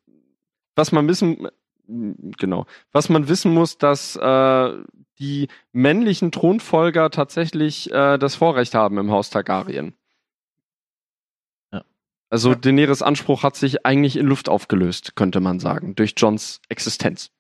was man wissen, genau, was man wissen muss, dass äh, die männlichen Thronfolger tatsächlich äh, das Vorrecht haben im Haus Targaryen. Ja. Also ja. Daenerys Anspruch hat sich eigentlich in Luft aufgelöst, könnte man sagen, durch Johns Existenz.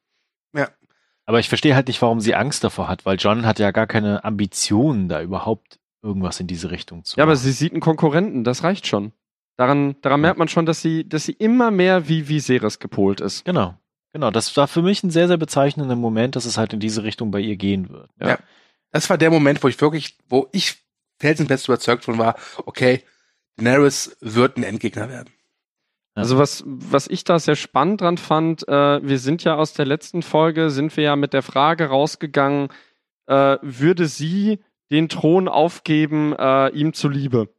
Ja. Aber ich verstehe halt nicht, warum sie Angst davor hat, weil John hat ja gar keine Ambitionen, da überhaupt irgendwas in diese Richtung zu machen. Ja, aber sie sieht einen Konkurrenten, das reicht schon. Daran, daran merkt man schon, dass sie, dass sie immer mehr wie Viserys gepolt ist. Genau. Genau. Das war für mich ein sehr, sehr bezeichnender Moment, dass es halt in diese Richtung bei ihr gehen wird. Ja. ja. Das war der Moment, wo ich wirklich, wo ich felsenfest überzeugt von war, okay, Daenerys wird ein Endgegner werden. Also was, was ich da sehr spannend dran fand, äh, wir sind ja aus der letzten Folge, sind wir ja mit der Frage rausgegangen, äh, würde sie den Thron aufgeben, äh, ihm zuliebe?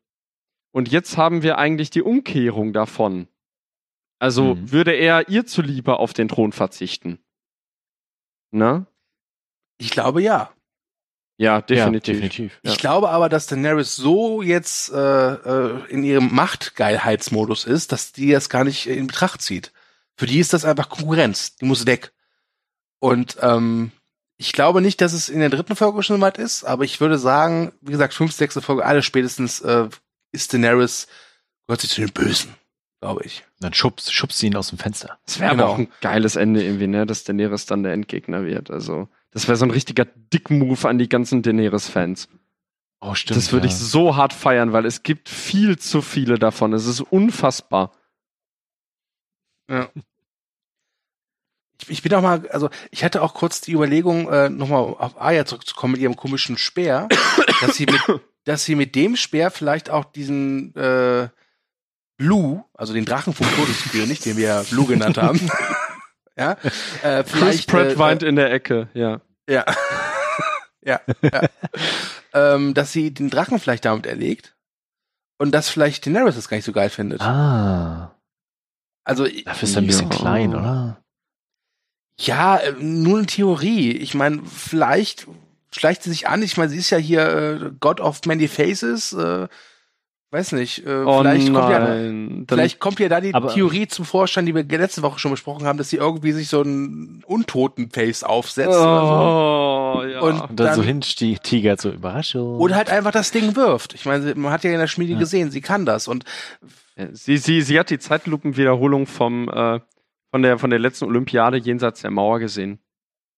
Und jetzt haben wir eigentlich die Umkehrung davon. Also mhm. würde er ihr zuliebe auf den Thron verzichten? Ne? Ich glaube ja. Ja, definitiv. Ja, definitiv ich glaube aber, dass Daenerys so jetzt äh, äh, in ihrem Machtgeilheitsmodus ist, dass die das gar nicht in Betracht zieht. Für die ist das einfach Konkurrenz. Die muss weg. Und ähm, ich glaube nicht, dass es in der dritten Folge schon weit ist, aber ich würde sagen, wie gesagt, fünf, sechste Folge, alle spätestens äh, ist Daenerys gehört sich zu den Bösen, glaube ich. Dann schubst, schubst sie ihn aus dem Fenster. Das wäre genau. aber auch ein geiles Ende irgendwie, ne, dass Daenerys dann der Endgegner wird. Also das wäre so ein richtiger Dick-Move an die ganzen Daenerys-Fans. Oh, stimmt. Das würde ja. ich so hart feiern, weil es gibt viel zu viele davon. Es ist unfassbar. Ja. Ich, ich bin auch mal, also ich hatte auch kurz die Überlegung, äh, nochmal auf Aya zurückzukommen mit ihrem komischen Speer, dass sie mit, dass sie mit dem Speer vielleicht auch diesen äh, Blue, also den Drachen vom Todeskönig, den wir ja Blue genannt haben, ja, äh, Chris Pratt äh, weint in der Ecke, ja. Ja. ja, ja. ähm, dass sie den Drachen vielleicht damit erlegt und dass vielleicht Daenerys das gar nicht so geil findet. Ah. Also dafür ist er ein bisschen klein, oder? Ja, äh, nur eine Theorie. Ich meine, vielleicht schleicht sie sich an. Ich meine, sie ist ja hier äh, God of Many Faces. Äh, weiß nicht, äh, oh vielleicht, kommt ja, vielleicht kommt ja da die Theorie zum Vorschein, die wir letzte Woche schon besprochen haben, dass sie irgendwie sich so einen Untoten-Face aufsetzt oh, oder so. Ja. Und, und dann, dann so hintigert, so Überraschung. Oder halt einfach das Ding wirft. Ich meine, man hat ja in der Schmiede ja. gesehen, sie kann das und sie, sie, sie hat die Zeitlupenwiederholung vom, äh, von der, von der letzten Olympiade jenseits der Mauer gesehen.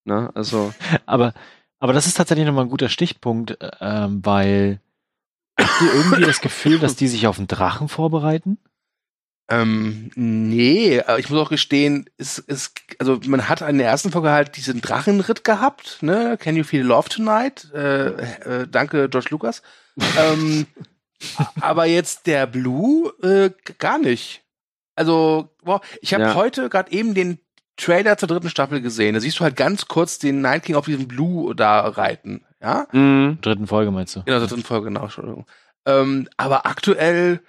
Ne? Also. aber, aber das ist tatsächlich nochmal ein guter Stichpunkt, äh, weil Habt ihr irgendwie das Gefühl, dass die sich auf einen Drachen vorbereiten? Ähm, nee, aber ich muss auch gestehen, es, es, also man hat in der ersten Folge halt diesen Drachenritt gehabt, ne? Can you feel love tonight? Äh, äh, danke, George Lucas. ähm, aber jetzt der Blue äh, gar nicht. Also, boah, ich habe ja. heute gerade eben den Trailer zur dritten Staffel gesehen. Da siehst du halt ganz kurz den Night King auf diesem Blue da reiten. Ja? Mhm. Dritten Folge meinst du? Genau, zur dritten Folge, genau, Entschuldigung. Ähm, aber aktuell,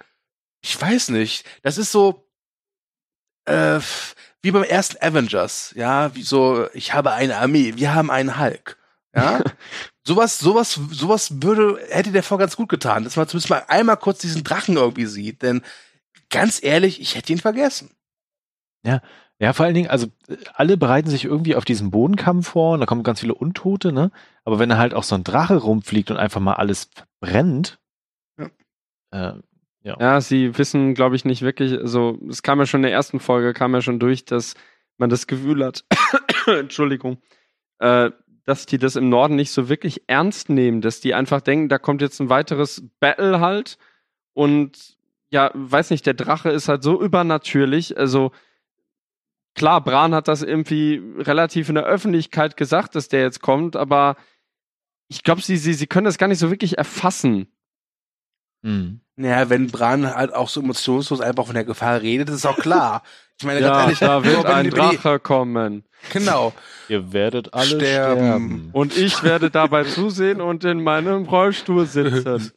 ich weiß nicht, das ist so äh, wie beim ersten Avengers, ja, wie so, ich habe eine Armee, wir haben einen Hulk. Ja, sowas, sowas, sowas würde, hätte der vor ganz gut getan, dass man zumindest mal einmal kurz diesen Drachen irgendwie sieht, denn ganz ehrlich, ich hätte ihn vergessen. Ja, ja, vor allen Dingen, also alle bereiten sich irgendwie auf diesen Bodenkampf vor und da kommen ganz viele Untote, ne? Aber wenn da halt auch so ein Drache rumfliegt und einfach mal alles brennt, ja. Äh, ja. ja, sie wissen, glaube ich, nicht wirklich, also es kam ja schon in der ersten Folge, kam ja schon durch, dass man das Gefühl hat, Entschuldigung, äh, dass die das im Norden nicht so wirklich ernst nehmen, dass die einfach denken, da kommt jetzt ein weiteres Battle halt und ja, weiß nicht, der Drache ist halt so übernatürlich, also klar, Bran hat das irgendwie relativ in der Öffentlichkeit gesagt, dass der jetzt kommt, aber ich glaube, sie, sie, sie können das gar nicht so wirklich erfassen. Mhm. Naja, wenn Bran halt auch so emotionslos einfach von der Gefahr redet, ist auch klar. Ich meine, ja, ehrlich, da wird ein Drache kommen. Genau. Ihr werdet alle sterben. sterben. Und ich werde dabei zusehen und in meinem Rollstuhl sitzen.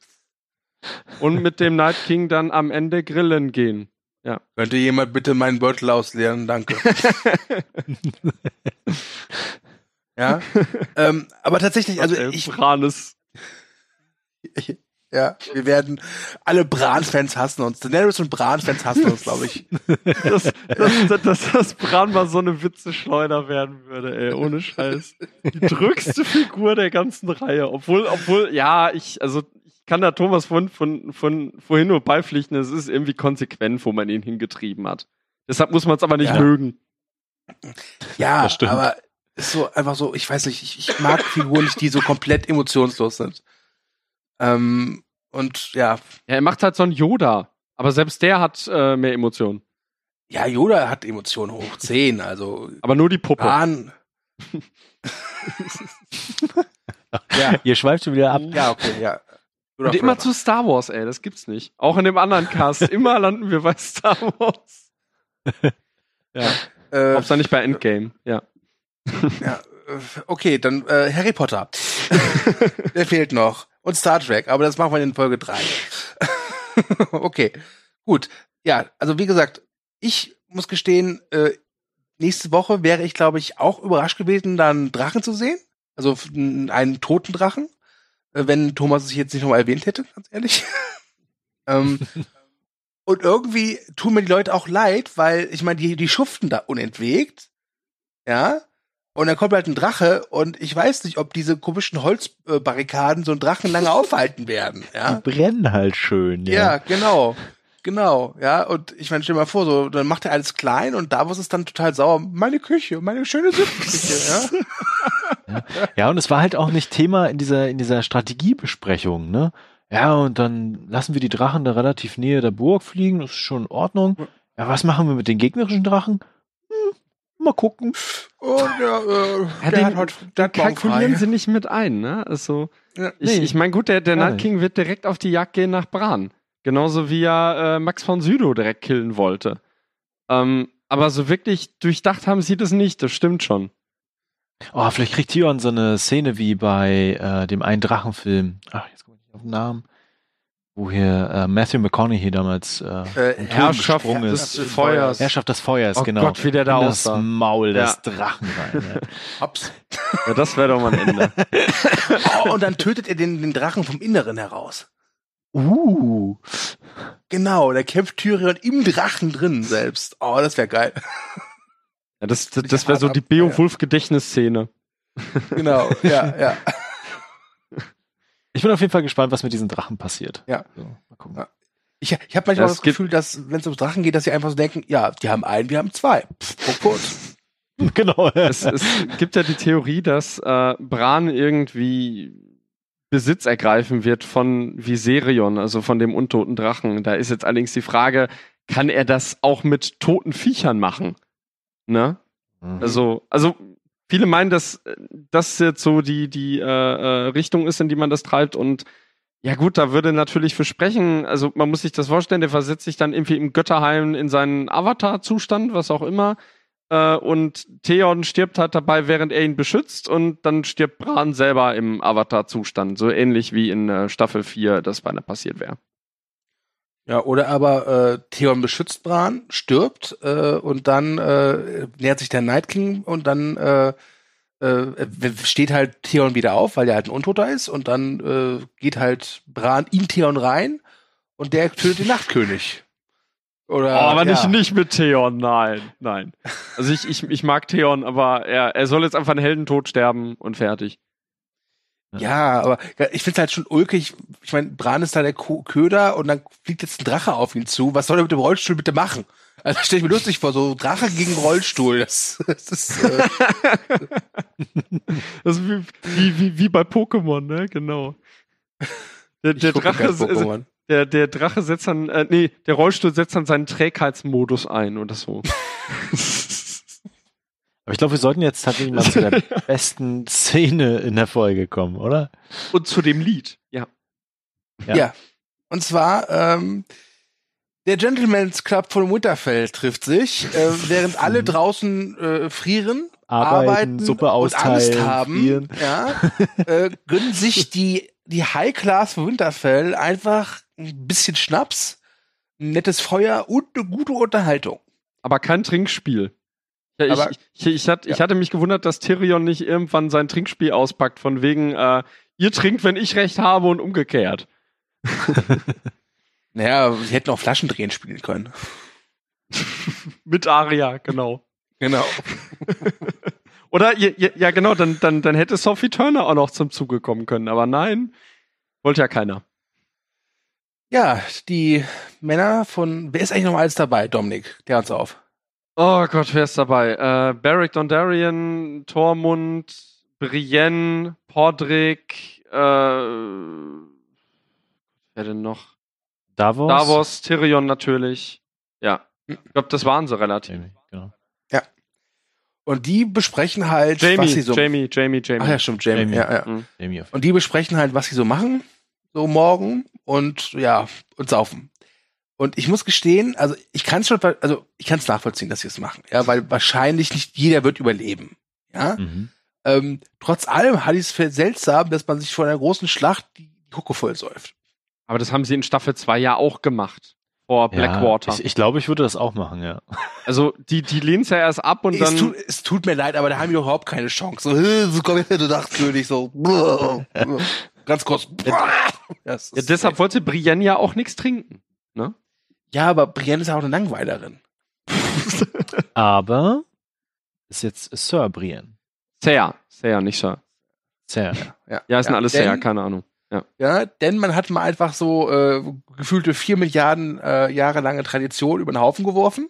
und mit dem Night King dann am Ende grillen gehen. Ja. Könnte jemand bitte meinen Beutel ausleeren? Danke. ja. ähm, aber tatsächlich, also ich. Branes. Ja, wir werden alle Bran-Fans hassen uns. Daenerys und Bran-Fans hassen uns, glaube ich. dass, dass, dass, dass Bran mal so eine Witzeschleuder werden würde, ey, ohne Scheiß. Die drückste Figur der ganzen Reihe. Obwohl, obwohl, ja, ich, also kann da Thomas von, von, von vorhin nur beipflichten, es ist irgendwie konsequent, wo man ihn hingetrieben hat. Deshalb muss man es aber nicht ja. mögen. Ja, aber ist so einfach so, ich weiß nicht, ich, ich mag Figuren nicht, die so komplett emotionslos sind. Ähm, und ja. Ja, er macht halt so einen Yoda, aber selbst der hat äh, mehr Emotionen. Ja, Yoda hat Emotionen hoch 10, also. Aber nur die Puppe. Bahn. ja. Ihr schweift schon wieder ab. Ja, okay, ja. Oder Und immer zu Star Wars, ey, das gibt's nicht. Auch in dem anderen Cast, immer landen wir bei Star Wars. ja. Äh, Hauptsache nicht bei Endgame, ja. ja äh, okay, dann äh, Harry Potter. Der fehlt noch. Und Star Trek, aber das machen wir in Folge 3. okay, gut. Ja, also wie gesagt, ich muss gestehen, äh, nächste Woche wäre ich, glaube ich, auch überrascht gewesen, dann Drachen zu sehen. Also einen toten Drachen. Äh, wenn Thomas es jetzt nicht nochmal erwähnt hätte, ganz ehrlich. ähm, und irgendwie tun mir die Leute auch leid, weil ich meine, die, die schuften da unentwegt. Ja. Und dann kommt halt ein Drache und ich weiß nicht, ob diese komischen Holzbarrikaden so einen Drachen lange aufhalten werden. Ja? Die brennen halt schön, ja. Ja, genau. Genau, ja, und ich meine, stell dir mal vor, so, dann macht er alles klein und da ist es dann total sauer. Meine Küche, meine schöne Suppenküche, ja. ja. Ja, und es war halt auch nicht Thema in dieser, in dieser Strategiebesprechung, ne? Ja, und dann lassen wir die Drachen da relativ nähe der Burg fliegen, das ist schon in Ordnung. Ja, was machen wir mit den gegnerischen Drachen? Mal gucken. Oh, ja, äh, ja, der den, hat der kalkulieren sie nicht mit ein, ne? Also, ja, ich, nee, ich meine, gut, der, der Night King wird direkt auf die Jagd gehen nach Bran. Genauso wie er äh, Max von Südow direkt killen wollte. Ähm, aber so wirklich durchdacht haben sie das nicht, das stimmt schon. Oh, vielleicht kriegt Tion so eine Szene wie bei äh, dem einen Drachenfilm. Ach, jetzt komme ich nicht auf den Namen wo hier äh, Matthew McConaughey damals äh, äh, Herrschaft des ist. Feuers. Herrschaft des Feuers, oh genau. Gott, wie der da In das aussah. Maul des ja. Drachen rein. Ja. Ja, das wäre doch mal ein Ende. oh, und dann tötet er den, den Drachen vom Inneren heraus. Uh. Genau, der kämpft Tyrion im Drachen drin selbst. Oh, das wäre geil. Ja, das, das, das wäre so die Beowulf-Gedächtnisszene. Genau, ja, ja. Ich bin auf jeden Fall gespannt, was mit diesen Drachen passiert. Ja. So, mal gucken. Ja. Ich, ich habe manchmal das, das Gefühl, dass, wenn es um Drachen geht, dass sie einfach so denken, ja, die haben einen, wir haben zwei. Pff, kurz. genau. es, es gibt ja die Theorie, dass äh, Bran irgendwie Besitz ergreifen wird von Viserion, also von dem untoten Drachen. Da ist jetzt allerdings die Frage, kann er das auch mit toten Viechern machen? Ne? Mhm. Also, also viele meinen, dass das jetzt so die, die äh, äh, Richtung ist, in die man das treibt und ja gut, da würde natürlich versprechen, also man muss sich das vorstellen, der versetzt sich dann irgendwie im Götterheim in seinen Avatar-Zustand, was auch immer, äh, und Theon stirbt halt dabei, während er ihn beschützt und dann stirbt Bran selber im Avatar-Zustand, so ähnlich wie in äh, Staffel 4 das beinahe passiert wäre. Ja, oder aber äh, Theon beschützt Bran, stirbt äh, und dann äh, nähert sich der Night King und dann äh, steht halt Theon wieder auf, weil er halt ein Untoter ist und dann geht halt Bran in Theon rein und der tötet den Nachtkönig. Oder, oh, aber ja. nicht, nicht mit Theon, nein, nein. Also ich, ich, ich mag Theon, aber er, er soll jetzt einfach einen Heldentod sterben und fertig. Ja, aber ich finde halt schon ulkig. Ich meine, Bran ist da der Köder und dann fliegt jetzt ein Drache auf ihn zu. Was soll er mit dem Rollstuhl bitte machen? Also stell ich mir lustig vor, so Drache gegen Rollstuhl. Das, das ist, äh das ist wie, wie, wie bei Pokémon, ne? Genau. Der, der Drache ist, der, der Drache setzt dann, äh, nee, der Rollstuhl setzt dann seinen Trägheitsmodus ein oder so. Aber ich glaube, wir sollten jetzt tatsächlich mal zu der besten Szene in der Folge kommen, oder? Und zu dem Lied, ja. Ja. ja. Und zwar, ähm, der Gentleman's Club von Winterfell trifft sich, äh, während alle mhm. draußen äh, frieren, arbeiten, arbeiten Suppe austeilen, und Angst haben, ja, äh, gönnen sich die, die High Class von Winterfell einfach ein bisschen Schnaps, ein nettes Feuer und eine gute Unterhaltung. Aber kein Trinkspiel. Ja, Aber, ich, ich, ich, hatte, ja. ich hatte mich gewundert, dass Tyrion nicht irgendwann sein Trinkspiel auspackt, von wegen, äh, ihr trinkt, wenn ich recht habe und umgekehrt. naja, sie hätten auch Flaschendrehen spielen können. Mit Aria, genau. Genau. Oder, ja, ja, genau, dann, dann, dann hätte Sophie Turner auch noch zum Zuge kommen können, aber nein, wollte ja keiner. Ja, die Männer von, wer ist eigentlich noch alles dabei, Dominik? Der uns auf. Oh Gott, wer ist dabei? Äh, Barrick Dondarrion, Tormund, Brienne, Podrick, äh, wer denn noch? Davos. Davos, Tyrion natürlich. Ja. Ich glaube, das waren sie relativ. Jamie, genau. Ja. Und die besprechen halt, Jamie, was sie so. Jamie, Jamie, Jamie. Ach ja, stimmt, Jamie. Jamie. Ja, ja. Mhm. Jamie und die besprechen halt, was sie so machen, so morgen und ja, und saufen. Und ich muss gestehen, also ich kann es schon, also ich kann es nachvollziehen, dass sie es machen, ja, weil wahrscheinlich nicht jeder wird überleben, ja. Mhm. Ähm, trotz allem hatte ich es seltsam, dass man sich vor einer großen Schlacht die Hucke voll säuft. Aber das haben sie in Staffel 2 ja auch gemacht. Vor Blackwater. Ja, ich, ich glaube, ich würde das auch machen, ja. Also, die, die lehnen es ja erst ab und es dann. Tut, es tut mir leid, aber da haben die überhaupt keine Chance. So, so komm her, du Nachtkönig, so. Ganz kurz. Ja, ja, deshalb wollte Brienne ja auch nichts trinken. Ne? Ja, aber Brienne ist ja auch eine Langweilerin. aber ist jetzt Sir Brienne. Sir. Sir, nicht Sir. Sir. Ja, ja, ja sind ja, alles Sir, keine Ahnung. Ja. ja, denn man hat mal einfach so äh, gefühlte vier Milliarden äh, Jahre lange Tradition über den Haufen geworfen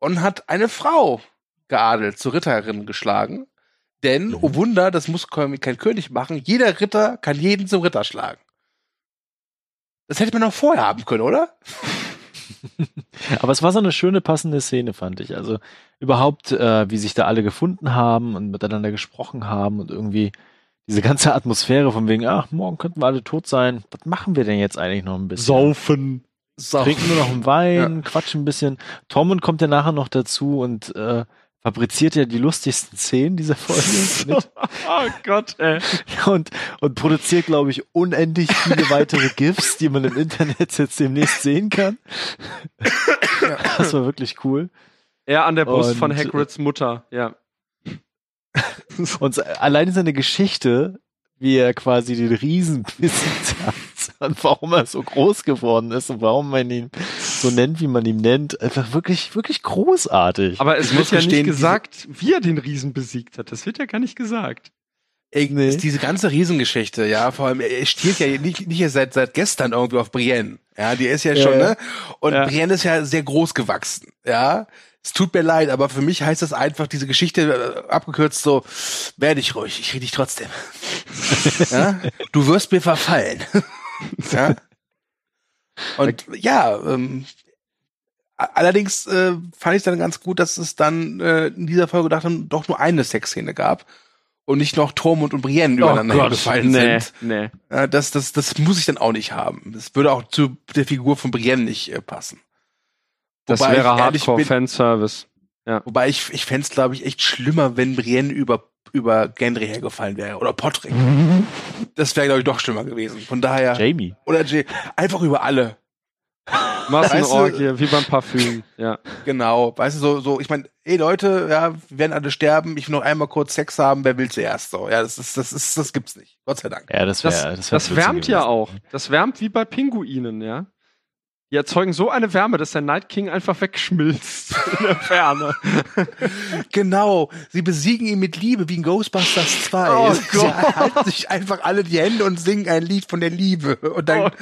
und hat eine Frau geadelt, zur Ritterin geschlagen. Denn, oh Wunder, das muss kein König machen, jeder Ritter kann jeden zum Ritter schlagen. Das hätte man noch vorher haben können, oder? Aber es war so eine schöne passende Szene, fand ich. Also überhaupt, äh, wie sich da alle gefunden haben und miteinander gesprochen haben und irgendwie diese ganze Atmosphäre von wegen, ach, morgen könnten wir alle tot sein. Was machen wir denn jetzt eigentlich noch ein bisschen? Saufen. Saufen. Trinken nur noch einen Wein, ja. quatschen ein bisschen. Tormund kommt ja nachher noch dazu und äh, fabriziert ja die lustigsten Szenen dieser Folge. oh Gott, ey. Und, und produziert, glaube ich, unendlich viele weitere GIFs, die man im Internet jetzt demnächst sehen kann. Ja. Das war wirklich cool. Er an der Brust und, von Hagrids Mutter, ja. Und alleine seine Geschichte, wie er quasi den Riesen besiegt hat und warum er so groß geworden ist und warum man ihn so nennt, wie man ihn nennt, einfach wirklich, wirklich großartig. Aber es ich wird ja nicht gesagt, wie er den Riesen besiegt hat. Das wird ja gar nicht gesagt. Ey, nee. diese ganze Riesengeschichte, ja, vor allem, er stiehlt ja nicht, nicht seit, seit gestern irgendwie auf Brienne. Ja, die ist ja, ja schon, ne? Und ja. Brienne ist ja sehr groß gewachsen, ja es tut mir leid, aber für mich heißt das einfach, diese Geschichte äh, abgekürzt so, werde ich ruhig, ich rede dich trotzdem. ja? Du wirst mir verfallen. ja? Und ja, ähm, allerdings äh, fand ich dann ganz gut, dass es dann äh, in dieser Folge dachte, doch nur eine Sexszene gab und nicht noch Tormund und Brienne oh übereinander Gott, gefallen nee, sind. Nee. Ja, das, das, das muss ich dann auch nicht haben. Das würde auch zu der Figur von Brienne nicht äh, passen. Das wobei wäre Hardcore-Fanservice. Ja. Wobei ich, ich fände es, glaube ich, echt schlimmer, wenn Brienne über, über Gendry hergefallen wäre. Oder Podrick. das wäre, glaube ich, doch schlimmer gewesen. Von daher. Jamie. Oder J einfach über alle. Massenorgie, weißt du, wie beim Parfüm, ja. Genau, weißt du, so, so, ich meine, ey Leute, ja, wir werden alle sterben, ich will noch einmal kurz Sex haben, wer will zuerst so? Ja, das ist, das ist, das gibt's nicht. Gott sei Dank. Ja, das, wär, das, das, das wärmt ja auch. Das wärmt wie bei Pinguinen, ja. Die erzeugen so eine Wärme, dass der Night King einfach wegschmilzt in der Ferne. genau. Sie besiegen ihn mit Liebe wie in Ghostbusters 2. Oh Sie halten sich einfach alle die Hände und singen ein Lied von der Liebe. Und dann,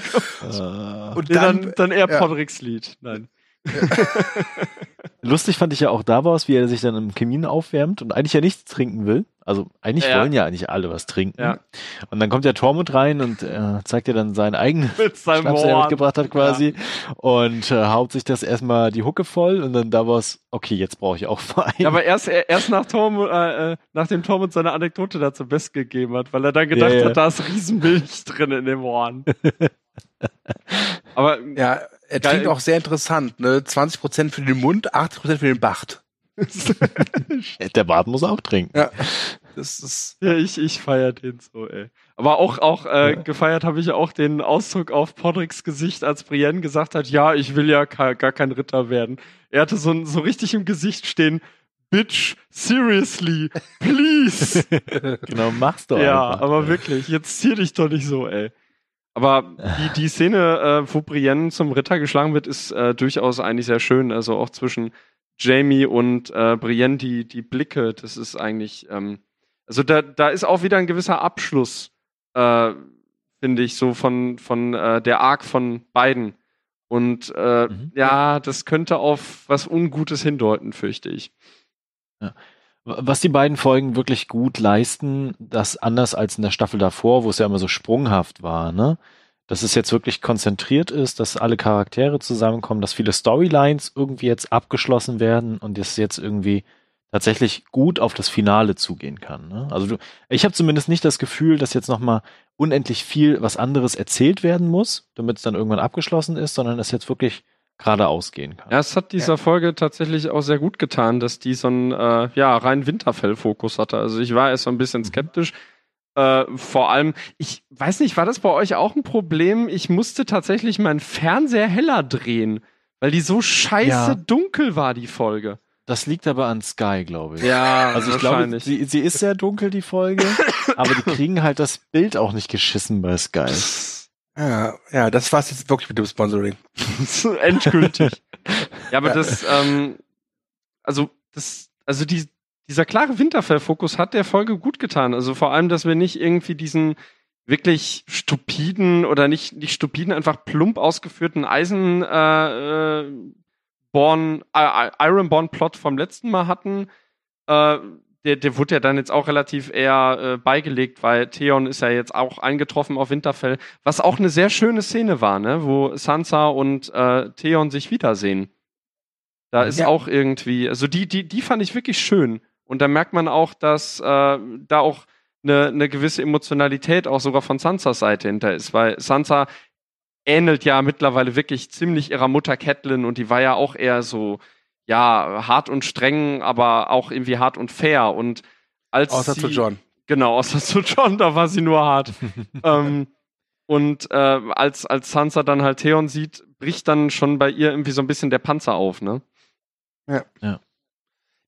oh und dann, dann, dann eher ja. Podricks Lied. Nein. Lustig fand ich ja auch da war wie er sich dann im Kamin aufwärmt und eigentlich ja nichts trinken will. Also eigentlich ja. wollen ja eigentlich alle was trinken. Ja. Und dann kommt der Tormund rein und äh, zeigt dir dann seinen eigenen Mit seinem Schnaps, den er mitgebracht hat quasi ja. und äh, haut sich das erstmal die Hucke voll und dann da war es, okay, jetzt brauche ich auch Wein. Ja, aber erst, erst nach Tormund, äh, äh, nachdem Tormund seine Anekdote dazu best gegeben hat, weil er dann gedacht hat, da ist Riesenmilch drin in dem Horn. aber ja, er klingt auch sehr interessant, ne? 20% für den Mund, 80% für den Bacht. Der Bart muss auch trinken. Ja. Das ist ja, ich, ich feiere den so, ey. Aber auch, auch äh, ja. gefeiert habe ich auch den Ausdruck auf Podricks Gesicht, als Brienne gesagt hat, ja, ich will ja gar kein Ritter werden. Er hatte so, so richtig im Gesicht stehen, Bitch, seriously, please. genau, machst du Ja, einfach. aber wirklich, jetzt zieh dich doch nicht so, ey. Aber die, die Szene, äh, wo Brienne zum Ritter geschlagen wird, ist äh, durchaus eigentlich sehr schön. Also auch zwischen Jamie und äh, Brienne, die, die Blicke, das ist eigentlich, ähm, also da, da ist auch wieder ein gewisser Abschluss, äh, finde ich, so von, von äh, der Arc von beiden. Und äh, mhm. ja, das könnte auf was Ungutes hindeuten, fürchte ich. Ja. Was die beiden Folgen wirklich gut leisten, das anders als in der Staffel davor, wo es ja immer so sprunghaft war, ne? Dass es jetzt wirklich konzentriert ist, dass alle Charaktere zusammenkommen, dass viele Storylines irgendwie jetzt abgeschlossen werden und es jetzt irgendwie tatsächlich gut auf das Finale zugehen kann. Ne? Also du, ich habe zumindest nicht das Gefühl, dass jetzt nochmal unendlich viel was anderes erzählt werden muss, damit es dann irgendwann abgeschlossen ist, sondern es jetzt wirklich geradeaus gehen kann. Ja, es hat dieser ja. Folge tatsächlich auch sehr gut getan, dass die so einen äh, ja, rein Winterfell-Fokus hatte. Also ich war erst so ein bisschen mhm. skeptisch. Äh, vor allem, ich weiß nicht, war das bei euch auch ein Problem? Ich musste tatsächlich meinen Fernseher heller drehen, weil die so scheiße ja. dunkel war, die Folge. Das liegt aber an Sky, glaube ich. Ja, also ich glaube, sie, sie ist sehr dunkel, die Folge, aber die kriegen halt das Bild auch nicht geschissen bei Sky. Ja, ja, das war's jetzt wirklich mit dem Sponsoring. Endgültig. ja, aber ja. das, ähm, also das, also die, dieser klare Winterfell-Fokus hat der Folge gut getan. Also vor allem, dass wir nicht irgendwie diesen wirklich stupiden oder nicht, nicht stupiden, einfach plump ausgeführten Eisen, äh, äh, Born, äh, Ironborn-Plot vom letzten Mal hatten, äh, der, der wurde ja dann jetzt auch relativ eher äh, beigelegt, weil Theon ist ja jetzt auch eingetroffen auf Winterfell, was auch eine sehr schöne Szene war, ne, wo Sansa und äh, Theon sich wiedersehen. Da ist ja. auch irgendwie, also die, die, die fand ich wirklich schön. Und da merkt man auch, dass äh, da auch eine, eine gewisse Emotionalität auch sogar von Sansas Seite hinter ist, weil Sansa ähnelt ja mittlerweile wirklich ziemlich ihrer Mutter Catelyn und die war ja auch eher so, ja, hart und streng, aber auch irgendwie hart und fair. Und als außer sie, zu John. Genau, außer zu John, da war sie nur hart. ähm, und äh, als, als Sansa dann halt Theon sieht, bricht dann schon bei ihr irgendwie so ein bisschen der Panzer auf, ne? Ja. ja.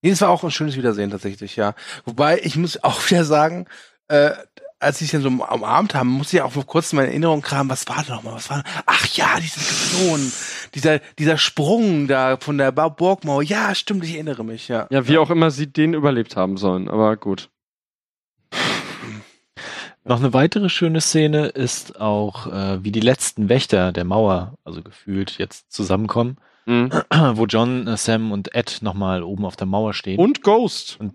Nee, das war auch ein schönes Wiedersehen tatsächlich, ja. Wobei, ich muss auch wieder sagen, äh, als ich den so umarmt haben, muss ich auch vor kurzem meine Erinnerung kramen, was war da nochmal, was war Ach ja, diese Diskussion, dieser, dieser Sprung da von der Burgmauer, ja, stimmt, ich erinnere mich, ja. Ja, wie auch immer sie den überlebt haben sollen, aber gut. Noch eine weitere schöne Szene ist auch, äh, wie die letzten Wächter der Mauer, also gefühlt jetzt zusammenkommen, mhm. wo John, äh, Sam und Ed nochmal oben auf der Mauer stehen. Und Ghost. Und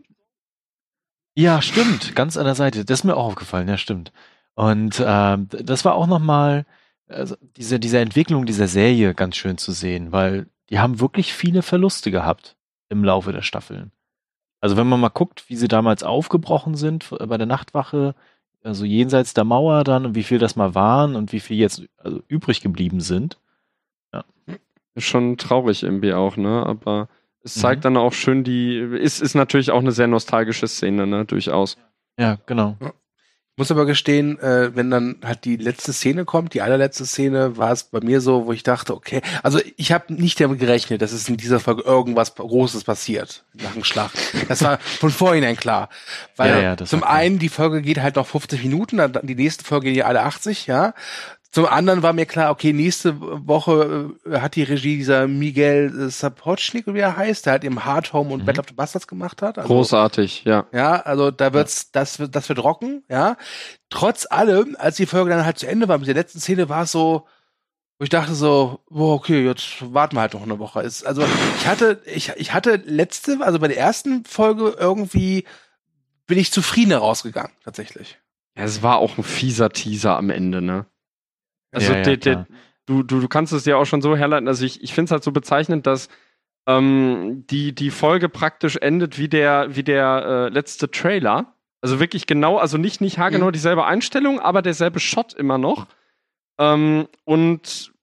ja, stimmt, ganz an der Seite. Das ist mir auch aufgefallen, ja, stimmt. Und äh, das war auch nochmal also diese, diese Entwicklung dieser Serie ganz schön zu sehen, weil die haben wirklich viele Verluste gehabt im Laufe der Staffeln. Also wenn man mal guckt, wie sie damals aufgebrochen sind bei der Nachtwache, also jenseits der Mauer dann und wie viel das mal waren und wie viel jetzt also übrig geblieben sind. Ja. Schon traurig irgendwie auch, ne? Aber es zeigt mhm. dann auch schön die, ist, ist natürlich auch eine sehr nostalgische Szene, ne, durchaus. Ja, genau. Ja. Ich muss aber gestehen, äh, wenn dann halt die letzte Szene kommt, die allerletzte Szene, war es bei mir so, wo ich dachte, okay, also ich habe nicht damit gerechnet, dass es in dieser Folge irgendwas Großes passiert nach dem Schlag. Das war von vorhinein klar. Weil ja, ja, zum einen, die Folge geht halt noch 50 Minuten, dann die nächste Folge geht ja alle 80, ja. Zum anderen war mir klar, okay, nächste Woche äh, hat die Regie dieser Miguel Sapochnik, wie er heißt, der halt im Hard Home und mhm. Battle of the Bastards gemacht hat. Also, Großartig, ja. Ja, also da wird's, das wird, das wird rocken, ja. Trotz allem, als die Folge dann halt zu Ende war, mit der letzten Szene war es so, wo ich dachte so, boah, okay, jetzt warten wir halt noch eine Woche. Ist, also ich hatte, ich, ich hatte letzte, also bei der ersten Folge irgendwie bin ich zufriedener rausgegangen, tatsächlich. Ja, es war auch ein fieser Teaser am Ende, ne? Also ja, ja, de, de, du, du, du kannst es ja auch schon so herleiten. Also ich, ich finde es halt so bezeichnend, dass ähm, die, die Folge praktisch endet wie der, wie der äh, letzte Trailer. Also wirklich genau, also nicht, nicht haargenau mhm. dieselbe Einstellung, aber derselbe Shot immer noch. Ähm, und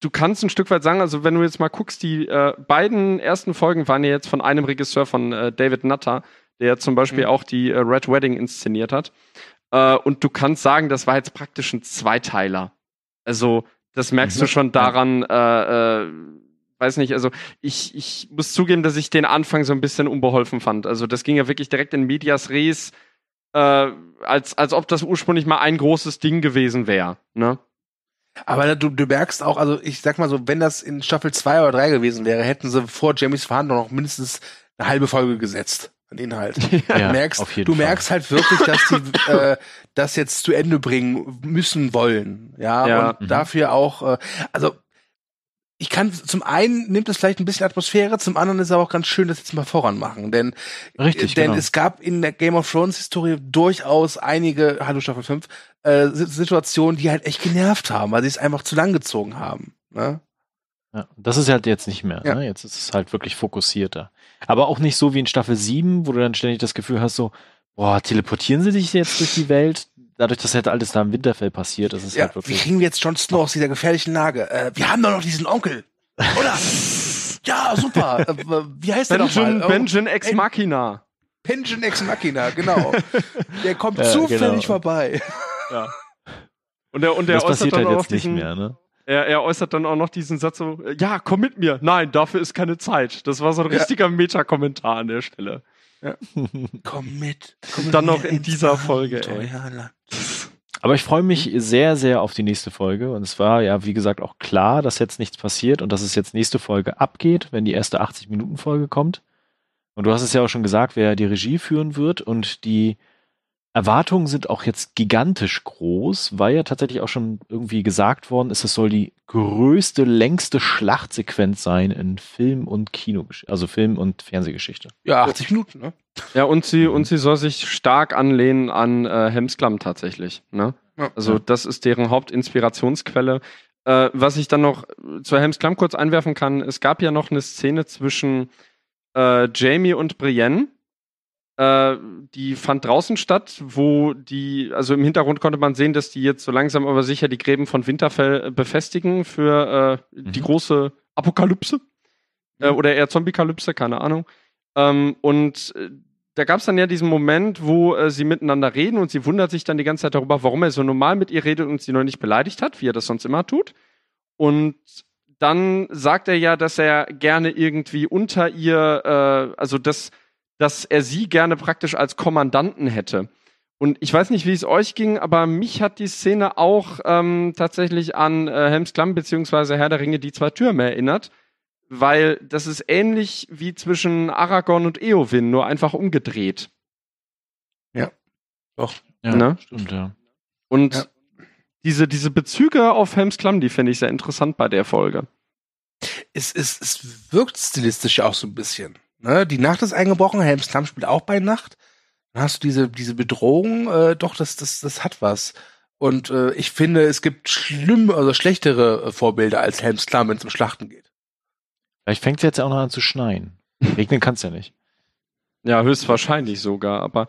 du kannst ein Stück weit sagen, also wenn du jetzt mal guckst, die äh, beiden ersten Folgen waren ja jetzt von einem Regisseur von äh, David Nutter, der zum Beispiel mhm. auch die äh, Red Wedding inszeniert hat. Äh, und du kannst sagen, das war jetzt praktisch ein Zweiteiler. Also, das merkst mhm. du schon daran, äh, äh, weiß nicht, also ich, ich muss zugeben, dass ich den Anfang so ein bisschen unbeholfen fand. Also das ging ja wirklich direkt in Medias Res, äh, als, als ob das ursprünglich mal ein großes Ding gewesen wäre. Ne? Aber du, du merkst auch, also ich sag mal so, wenn das in Staffel 2 oder 3 gewesen wäre, hätten sie vor Jamies Verhandlung noch mindestens eine halbe Folge gesetzt an Inhalt. Ja, du merkst, du merkst Fall. halt wirklich, dass die äh, das jetzt zu Ende bringen müssen wollen. Ja, ja. und mhm. dafür auch, äh, also ich kann zum einen nimmt es vielleicht ein bisschen Atmosphäre, zum anderen ist es aber auch ganz schön, dass jetzt mal voran machen, denn Richtig, denn genau. es gab in der Game of Thrones Historie durchaus einige Hallo Staffel 5 äh, Situationen, die halt echt genervt haben, weil sie es einfach zu lang gezogen haben, ne? Ja, das ist halt jetzt nicht mehr. Ja. Ne? Jetzt ist es halt wirklich fokussierter. Aber auch nicht so wie in Staffel 7, wo du dann ständig das Gefühl hast, so, boah, teleportieren sie sich jetzt durch die Welt? Dadurch, dass halt alles da im Winterfell passiert, ist es ja, halt wirklich. Wie kriegen wir jetzt Jon Snow aus dieser gefährlichen Lage? Äh, wir haben doch noch diesen Onkel, oder? ja, super. Äh, wie heißt Benjamin, der nochmal? Benjamin Ex Machina. Benjamin Ex Machina, genau. Der kommt ja, zufällig genau. vorbei. Ja. Und der, und der das passiert halt jetzt nicht mehr, ne? Er, er, äußert dann auch noch diesen Satz so, ja, komm mit mir. Nein, dafür ist keine Zeit. Das war so ein richtiger ja. Meta-Kommentar an der Stelle. Ja. komm mit. Komm dann noch in dieser Folge. Aber ich freue mich sehr, sehr auf die nächste Folge. Und es war ja, wie gesagt, auch klar, dass jetzt nichts passiert und dass es jetzt nächste Folge abgeht, wenn die erste 80-Minuten-Folge kommt. Und du hast es ja auch schon gesagt, wer die Regie führen wird und die Erwartungen sind auch jetzt gigantisch groß, weil ja tatsächlich auch schon irgendwie gesagt worden ist, es soll die größte, längste Schlachtsequenz sein in Film und Kino, also Film und Fernsehgeschichte. Ja, 80 Minuten, ne? Ja, und sie, und sie soll sich stark anlehnen an äh, Hemsklamm tatsächlich, ne? Ja. Also, das ist deren Hauptinspirationsquelle. Äh, was ich dann noch zu Hemsklamm kurz einwerfen kann, es gab ja noch eine Szene zwischen äh, Jamie und Brienne, äh, die fand draußen statt, wo die, also im Hintergrund konnte man sehen, dass die jetzt so langsam aber sicher die Gräben von Winterfell äh, befestigen für äh, mhm. die große Apokalypse. Äh, mhm. oder eher Zombie-Kalypse, keine Ahnung. Ähm, und äh, da gab es dann ja diesen Moment, wo äh, sie miteinander reden und sie wundert sich dann die ganze Zeit darüber, warum er so normal mit ihr redet und sie noch nicht beleidigt hat, wie er das sonst immer tut. Und dann sagt er ja, dass er gerne irgendwie unter ihr, äh, also das dass er sie gerne praktisch als Kommandanten hätte. Und ich weiß nicht, wie es euch ging, aber mich hat die Szene auch ähm, tatsächlich an äh, Helms Klamm beziehungsweise Herr der Ringe die zwei Türme erinnert, weil das ist ähnlich wie zwischen Aragorn und Eowyn, nur einfach umgedreht. Ja, doch. Ja, ne? stimmt, ja. Und ja. diese, diese Bezüge auf Helms Klamm, die finde ich sehr interessant bei der Folge. Es, es, es wirkt stilistisch auch so ein bisschen. Ne? Die Nacht ist eingebrochen, Helms Klamm spielt auch bei Nacht. Dann hast du diese, diese Bedrohung, äh, doch, das, das, das hat was. Und äh, ich finde, es gibt schlimm, also schlechtere äh, Vorbilder als Helms Klamm, wenn es um Schlachten geht. Vielleicht fängt es jetzt auch noch an zu schneien. Regnen kann es ja nicht. Ja, höchstwahrscheinlich sogar. Aber,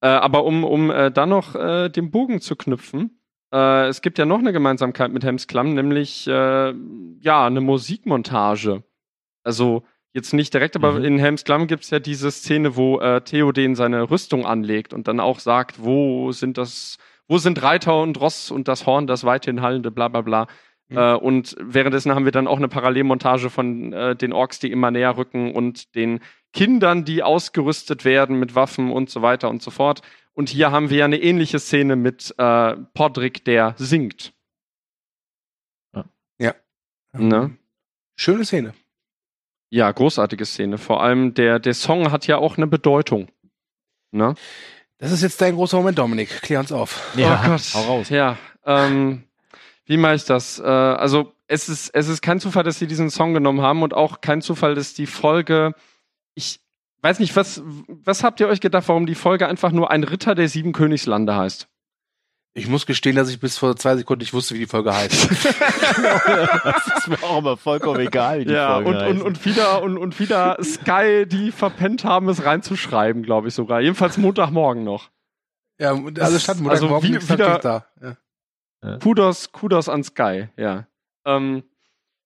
äh, aber um, um äh, dann noch äh, den Bogen zu knüpfen, äh, es gibt ja noch eine Gemeinsamkeit mit Helms Klamm, nämlich äh, ja, eine Musikmontage. Also Jetzt nicht direkt, aber mhm. in Helms Klamm gibt es ja diese Szene, wo äh, Theoden seine Rüstung anlegt und dann auch sagt, wo sind das, wo sind Reiter und Ross und das Horn, das weithin hallende, bla bla bla. Mhm. Äh, und währenddessen haben wir dann auch eine Parallelmontage von äh, den Orks, die immer näher rücken und den Kindern, die ausgerüstet werden mit Waffen und so weiter und so fort. Und hier haben wir ja eine ähnliche Szene mit äh, Podrick, der singt. Ja. ja. Ne? Schöne Szene. Ja, großartige Szene. Vor allem der, der Song hat ja auch eine Bedeutung. Ne? Das ist jetzt dein großer Moment, Dominik. Klär uns auf. Ja, oh Gott. Hau raus. Ja, ähm, wie mache ich das? Äh, also es ist, es ist kein Zufall, dass sie diesen Song genommen haben und auch kein Zufall, dass die Folge, ich weiß nicht, was, was habt ihr euch gedacht, warum die Folge einfach nur ein Ritter der sieben Königslande heißt? Ich muss gestehen, dass ich bis vor zwei Sekunden nicht wusste, wie die Folge heißt. das ist mir auch immer vollkommen egal, wie die ja, Folge und, heißt. Und, und, wieder, und, und wieder Sky, die verpennt haben, es reinzuschreiben, glaube ich sogar. Jedenfalls Montagmorgen noch. Ja, also stand Montagmorgen also wie, wieder, da. Ja. Kudos, Kudos an Sky, ja. Ähm,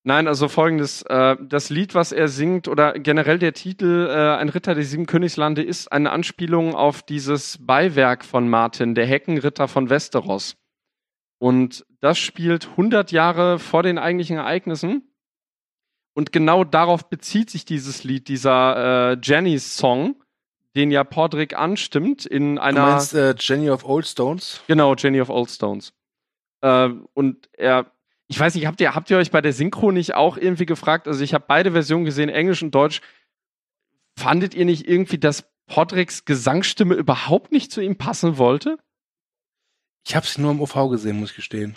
Nein, also folgendes, äh, das Lied, was er singt, oder generell der Titel äh, Ein Ritter der sieben Königslande ist eine Anspielung auf dieses Beiwerk von Martin, der Heckenritter von Westeros. Und das spielt 100 Jahre vor den eigentlichen Ereignissen. Und genau darauf bezieht sich dieses Lied, dieser äh, Jenny's den ja Podrick anstimmt in einer. Du meinst äh, Jenny of Old Stones? Genau, Jenny of Old Stones. Äh, und er ich weiß nicht, habt ihr, habt ihr euch bei der Synchro nicht auch irgendwie gefragt? Also ich habe beide Versionen gesehen, Englisch und Deutsch. Fandet ihr nicht irgendwie, dass Podricks Gesangsstimme überhaupt nicht zu ihm passen wollte? Ich habe es nur im OV gesehen, muss ich gestehen.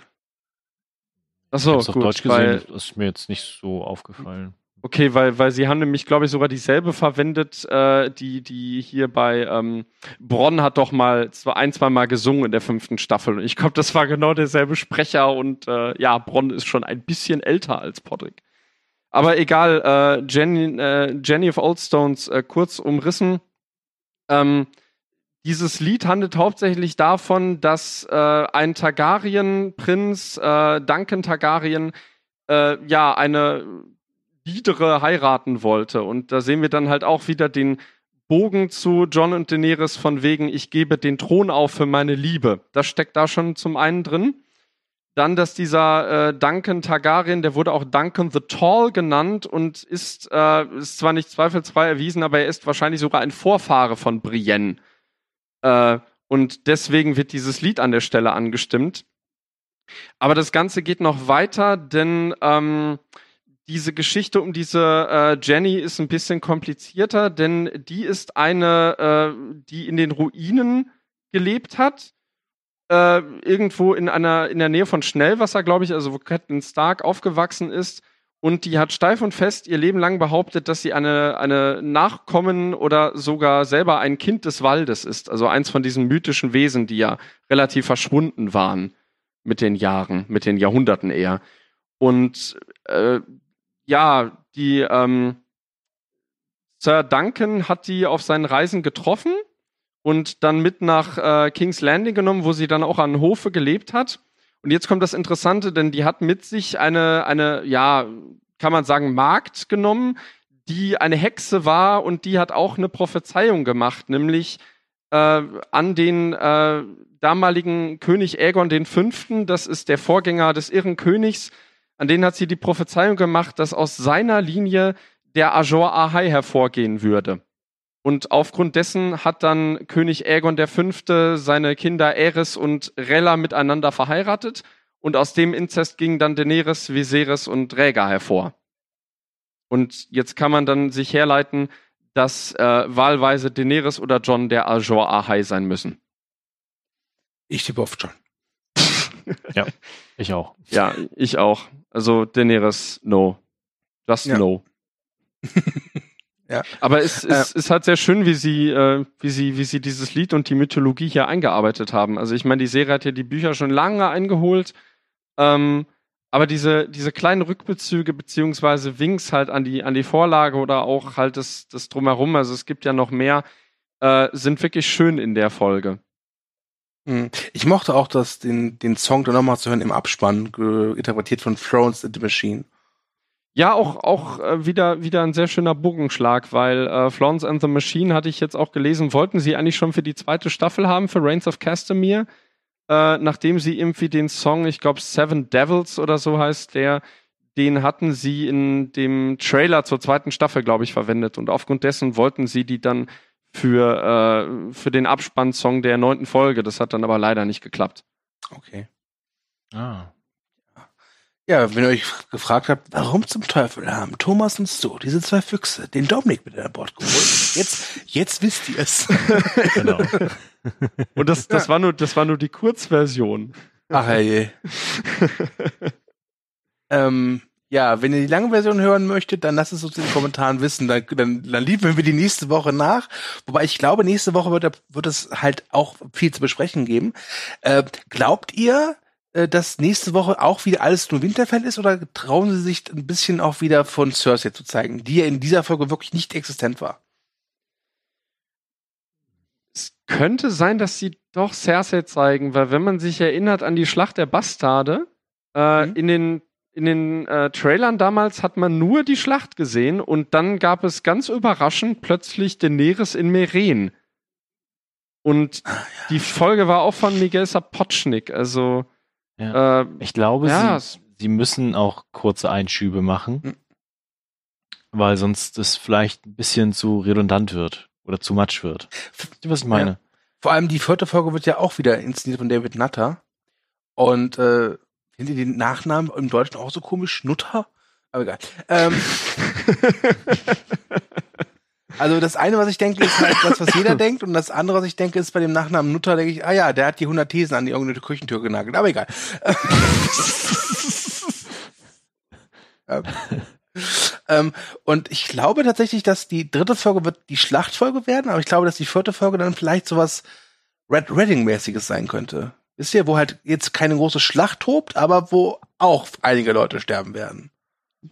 Achso, ich gut. Auf Deutsch gesehen, das ist mir jetzt nicht so aufgefallen. Okay, weil, weil sie haben nämlich, glaube ich, sogar dieselbe verwendet, äh, die, die hier bei ähm, Bronn hat doch mal zwei, ein, zwei Mal gesungen in der fünften Staffel. Und ich glaube, das war genau derselbe Sprecher und äh, ja, Bronn ist schon ein bisschen älter als Podrick. Aber egal, äh, Jenny, äh, Jenny of Oldstones äh, kurz umrissen. Ähm, dieses Lied handelt hauptsächlich davon, dass äh, ein Targaryen-Prinz, äh, Duncan Targaryen, äh, ja, eine Biedere heiraten wollte. Und da sehen wir dann halt auch wieder den Bogen zu John und Daenerys von wegen, ich gebe den Thron auf für meine Liebe. Das steckt da schon zum einen drin. Dann, dass dieser äh, Duncan Targaryen, der wurde auch Duncan the Tall genannt und ist, äh, ist zwar nicht zweifelsfrei erwiesen, aber er ist wahrscheinlich sogar ein Vorfahre von Brienne. Äh, und deswegen wird dieses Lied an der Stelle angestimmt. Aber das Ganze geht noch weiter, denn ähm, diese Geschichte um diese äh, Jenny ist ein bisschen komplizierter, denn die ist eine, äh, die in den Ruinen gelebt hat. Äh, irgendwo in einer in der Nähe von Schnellwasser, glaube ich, also wo Catelyn Stark aufgewachsen ist. Und die hat steif und fest ihr Leben lang behauptet, dass sie eine, eine Nachkommen oder sogar selber ein Kind des Waldes ist. Also eins von diesen mythischen Wesen, die ja relativ verschwunden waren mit den Jahren, mit den Jahrhunderten eher. Und äh, ja, die ähm, Sir Duncan hat die auf seinen Reisen getroffen und dann mit nach äh, King's Landing genommen, wo sie dann auch an Hofe gelebt hat. Und jetzt kommt das Interessante, denn die hat mit sich eine, eine, ja, kann man sagen, Magd genommen, die eine Hexe war und die hat auch eine Prophezeiung gemacht, nämlich äh, an den äh, damaligen König Aegon V., das ist der Vorgänger des irren Königs, an denen hat sie die Prophezeiung gemacht, dass aus seiner Linie der Ajor Ahai hervorgehen würde. Und aufgrund dessen hat dann König Aegon V. seine Kinder Eris und Rella miteinander verheiratet und aus dem Inzest gingen dann Daenerys, Viserys und Rhaegar hervor. Und jetzt kann man dann sich herleiten, dass äh, wahlweise Daenerys oder John der Ajor Ahai sein müssen. Ich tippe auf John. Ja, ich auch. Ja, ich auch. Also Daenerys, no. Just ja. no. ja. Aber es, es äh, ist halt sehr schön, wie sie, äh, wie sie, wie sie dieses Lied und die Mythologie hier eingearbeitet haben. Also ich meine, die Serie hat ja die Bücher schon lange eingeholt. Ähm, aber diese, diese kleinen Rückbezüge beziehungsweise Winks halt an die, an die Vorlage oder auch halt das, das drumherum, also es gibt ja noch mehr, äh, sind wirklich schön in der Folge. Hm. Ich mochte auch das, den, den Song dann nochmal zu hören im Abspann, interpretiert von Thrones in the Machine. Ja, auch, auch äh, wieder, wieder ein sehr schöner Bogenschlag, weil äh, Florence and the Machine hatte ich jetzt auch gelesen, wollten sie eigentlich schon für die zweite Staffel haben, für Reigns of Castamere, äh, nachdem sie irgendwie den Song, ich glaube Seven Devils oder so heißt der, den hatten sie in dem Trailer zur zweiten Staffel, glaube ich, verwendet. Und aufgrund dessen wollten sie die dann für, äh, für den Abspannsong der neunten Folge. Das hat dann aber leider nicht geklappt. Okay. Ah. Ja, wenn ihr euch gefragt habt, warum zum Teufel haben Thomas und Stu, diese zwei Füchse, den Dominik mit an Bord geholt, jetzt, jetzt wisst ihr es. genau. Und das, das, ja. war nur, das war nur die Kurzversion. Ach je. ähm, ja, wenn ihr die lange Version hören möchtet, dann lasst es uns in den Kommentaren wissen. Dann, dann, dann liefern wir die nächste Woche nach. Wobei ich glaube, nächste Woche wird, wird es halt auch viel zu besprechen geben. Äh, glaubt ihr, äh, dass nächste Woche auch wieder alles nur Winterfell ist oder trauen sie sich ein bisschen auch wieder von Cersei zu zeigen, die ja in dieser Folge wirklich nicht existent war? Es könnte sein, dass sie doch Cersei zeigen, weil wenn man sich erinnert an die Schlacht der Bastarde, äh, mhm. in den in den äh, Trailern damals hat man nur die Schlacht gesehen und dann gab es ganz überraschend plötzlich Daenerys in Meren. Und ah, ja, die Folge war auch von Miguel Sapochnik, also ja. äh, ich glaube, ja, sie, sie müssen auch kurze Einschübe machen, hm. weil sonst es vielleicht ein bisschen zu redundant wird oder zu much wird. Was ich meine. Ja. Vor allem die vierte Folge wird ja auch wieder inszeniert von David Nutter. Und äh, Findet ihr den Nachnamen im Deutschen auch so komisch? Nutter? Aber egal. Ähm, also das eine, was ich denke, ist halt das, was jeder denkt. Und das andere, was ich denke, ist bei dem Nachnamen Nutter, denke ich, ah ja, der hat die 100 Thesen an die irgendeine Küchentür genagelt. Aber egal. ähm, ähm, und ich glaube tatsächlich, dass die dritte Folge wird die Schlachtfolge werden, aber ich glaube, dass die vierte Folge dann vielleicht sowas Red Redding-mäßiges sein könnte. Wisst ihr, wo halt jetzt keine große Schlacht tobt, aber wo auch einige Leute sterben werden.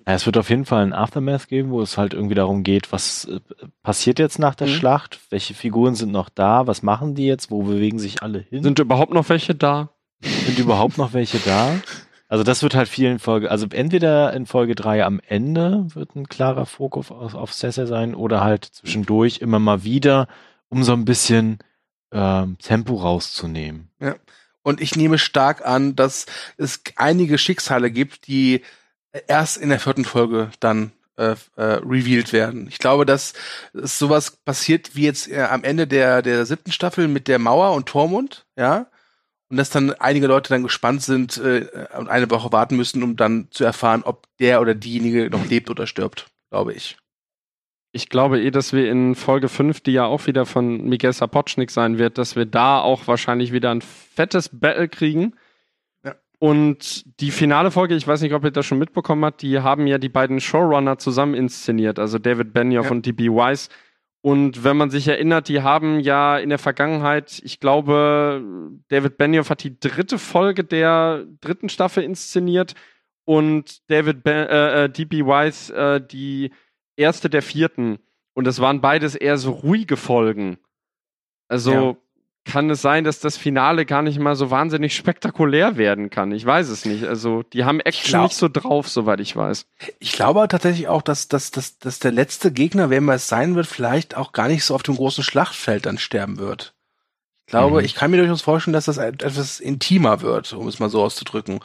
Ja, es wird auf jeden Fall ein Aftermath geben, wo es halt irgendwie darum geht, was äh, passiert jetzt nach der mhm. Schlacht? Welche Figuren sind noch da? Was machen die jetzt? Wo bewegen sich alle hin? Sind überhaupt noch welche da? Sind überhaupt noch welche da? Also das wird halt viel in Folge, also entweder in Folge 3 am Ende wird ein klarer Fokus auf, auf Cesar sein oder halt zwischendurch immer mal wieder, um so ein bisschen ähm, Tempo rauszunehmen. Ja. Und ich nehme stark an, dass es einige Schicksale gibt, die erst in der vierten Folge dann äh, äh, revealed werden. Ich glaube, dass, dass sowas passiert wie jetzt äh, am Ende der, der siebten Staffel mit der Mauer und Tormund, ja. Und dass dann einige Leute dann gespannt sind äh, und eine Woche warten müssen, um dann zu erfahren, ob der oder diejenige noch lebt oder stirbt, glaube ich. Ich glaube eh, dass wir in Folge 5, die ja auch wieder von Miguel Sapochnik sein wird, dass wir da auch wahrscheinlich wieder ein fettes Battle kriegen und die finale Folge, ich weiß nicht, ob ihr das schon mitbekommen habt, die haben ja die beiden Showrunner zusammen inszeniert, also David Benioff ja. und D.B. Weiss. Und wenn man sich erinnert, die haben ja in der Vergangenheit, ich glaube, David Benioff hat die dritte Folge der dritten Staffel inszeniert und David ben, äh, äh D.B. Weiss äh, die erste der vierten. Und es waren beides eher so ruhige Folgen. Also ja kann es sein, dass das Finale gar nicht mal so wahnsinnig spektakulär werden kann. Ich weiß es nicht. Also, die haben Action glaub, nicht so drauf, soweit ich weiß. Ich glaube tatsächlich auch, dass, dass, dass, dass der letzte Gegner, wer immer es sein wird, vielleicht auch gar nicht so auf dem großen Schlachtfeld dann sterben wird. Ich glaube, mhm. ich kann mir durchaus vorstellen, dass das etwas intimer wird, um es mal so auszudrücken.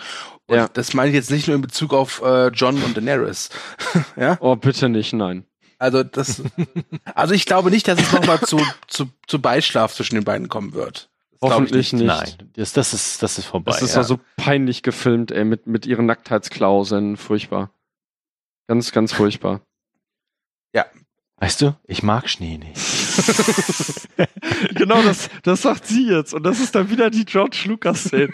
Und ja. das meine ich jetzt nicht nur in Bezug auf äh, John und Daenerys. ja? Oh, bitte nicht, nein. Also das, also ich glaube nicht, dass es nochmal zu, zu, zu Beischlaf zwischen den beiden kommen wird. Das Hoffentlich nicht. Nein, das, das, ist, das ist vorbei. Das ist ja so peinlich gefilmt, ey, mit, mit ihren Nacktheitsklauseln. Furchtbar. Ganz, ganz furchtbar. Ja. Weißt du, ich mag Schnee nicht. genau, das, das sagt sie jetzt. Und das ist dann wieder die George Lucas-Szene.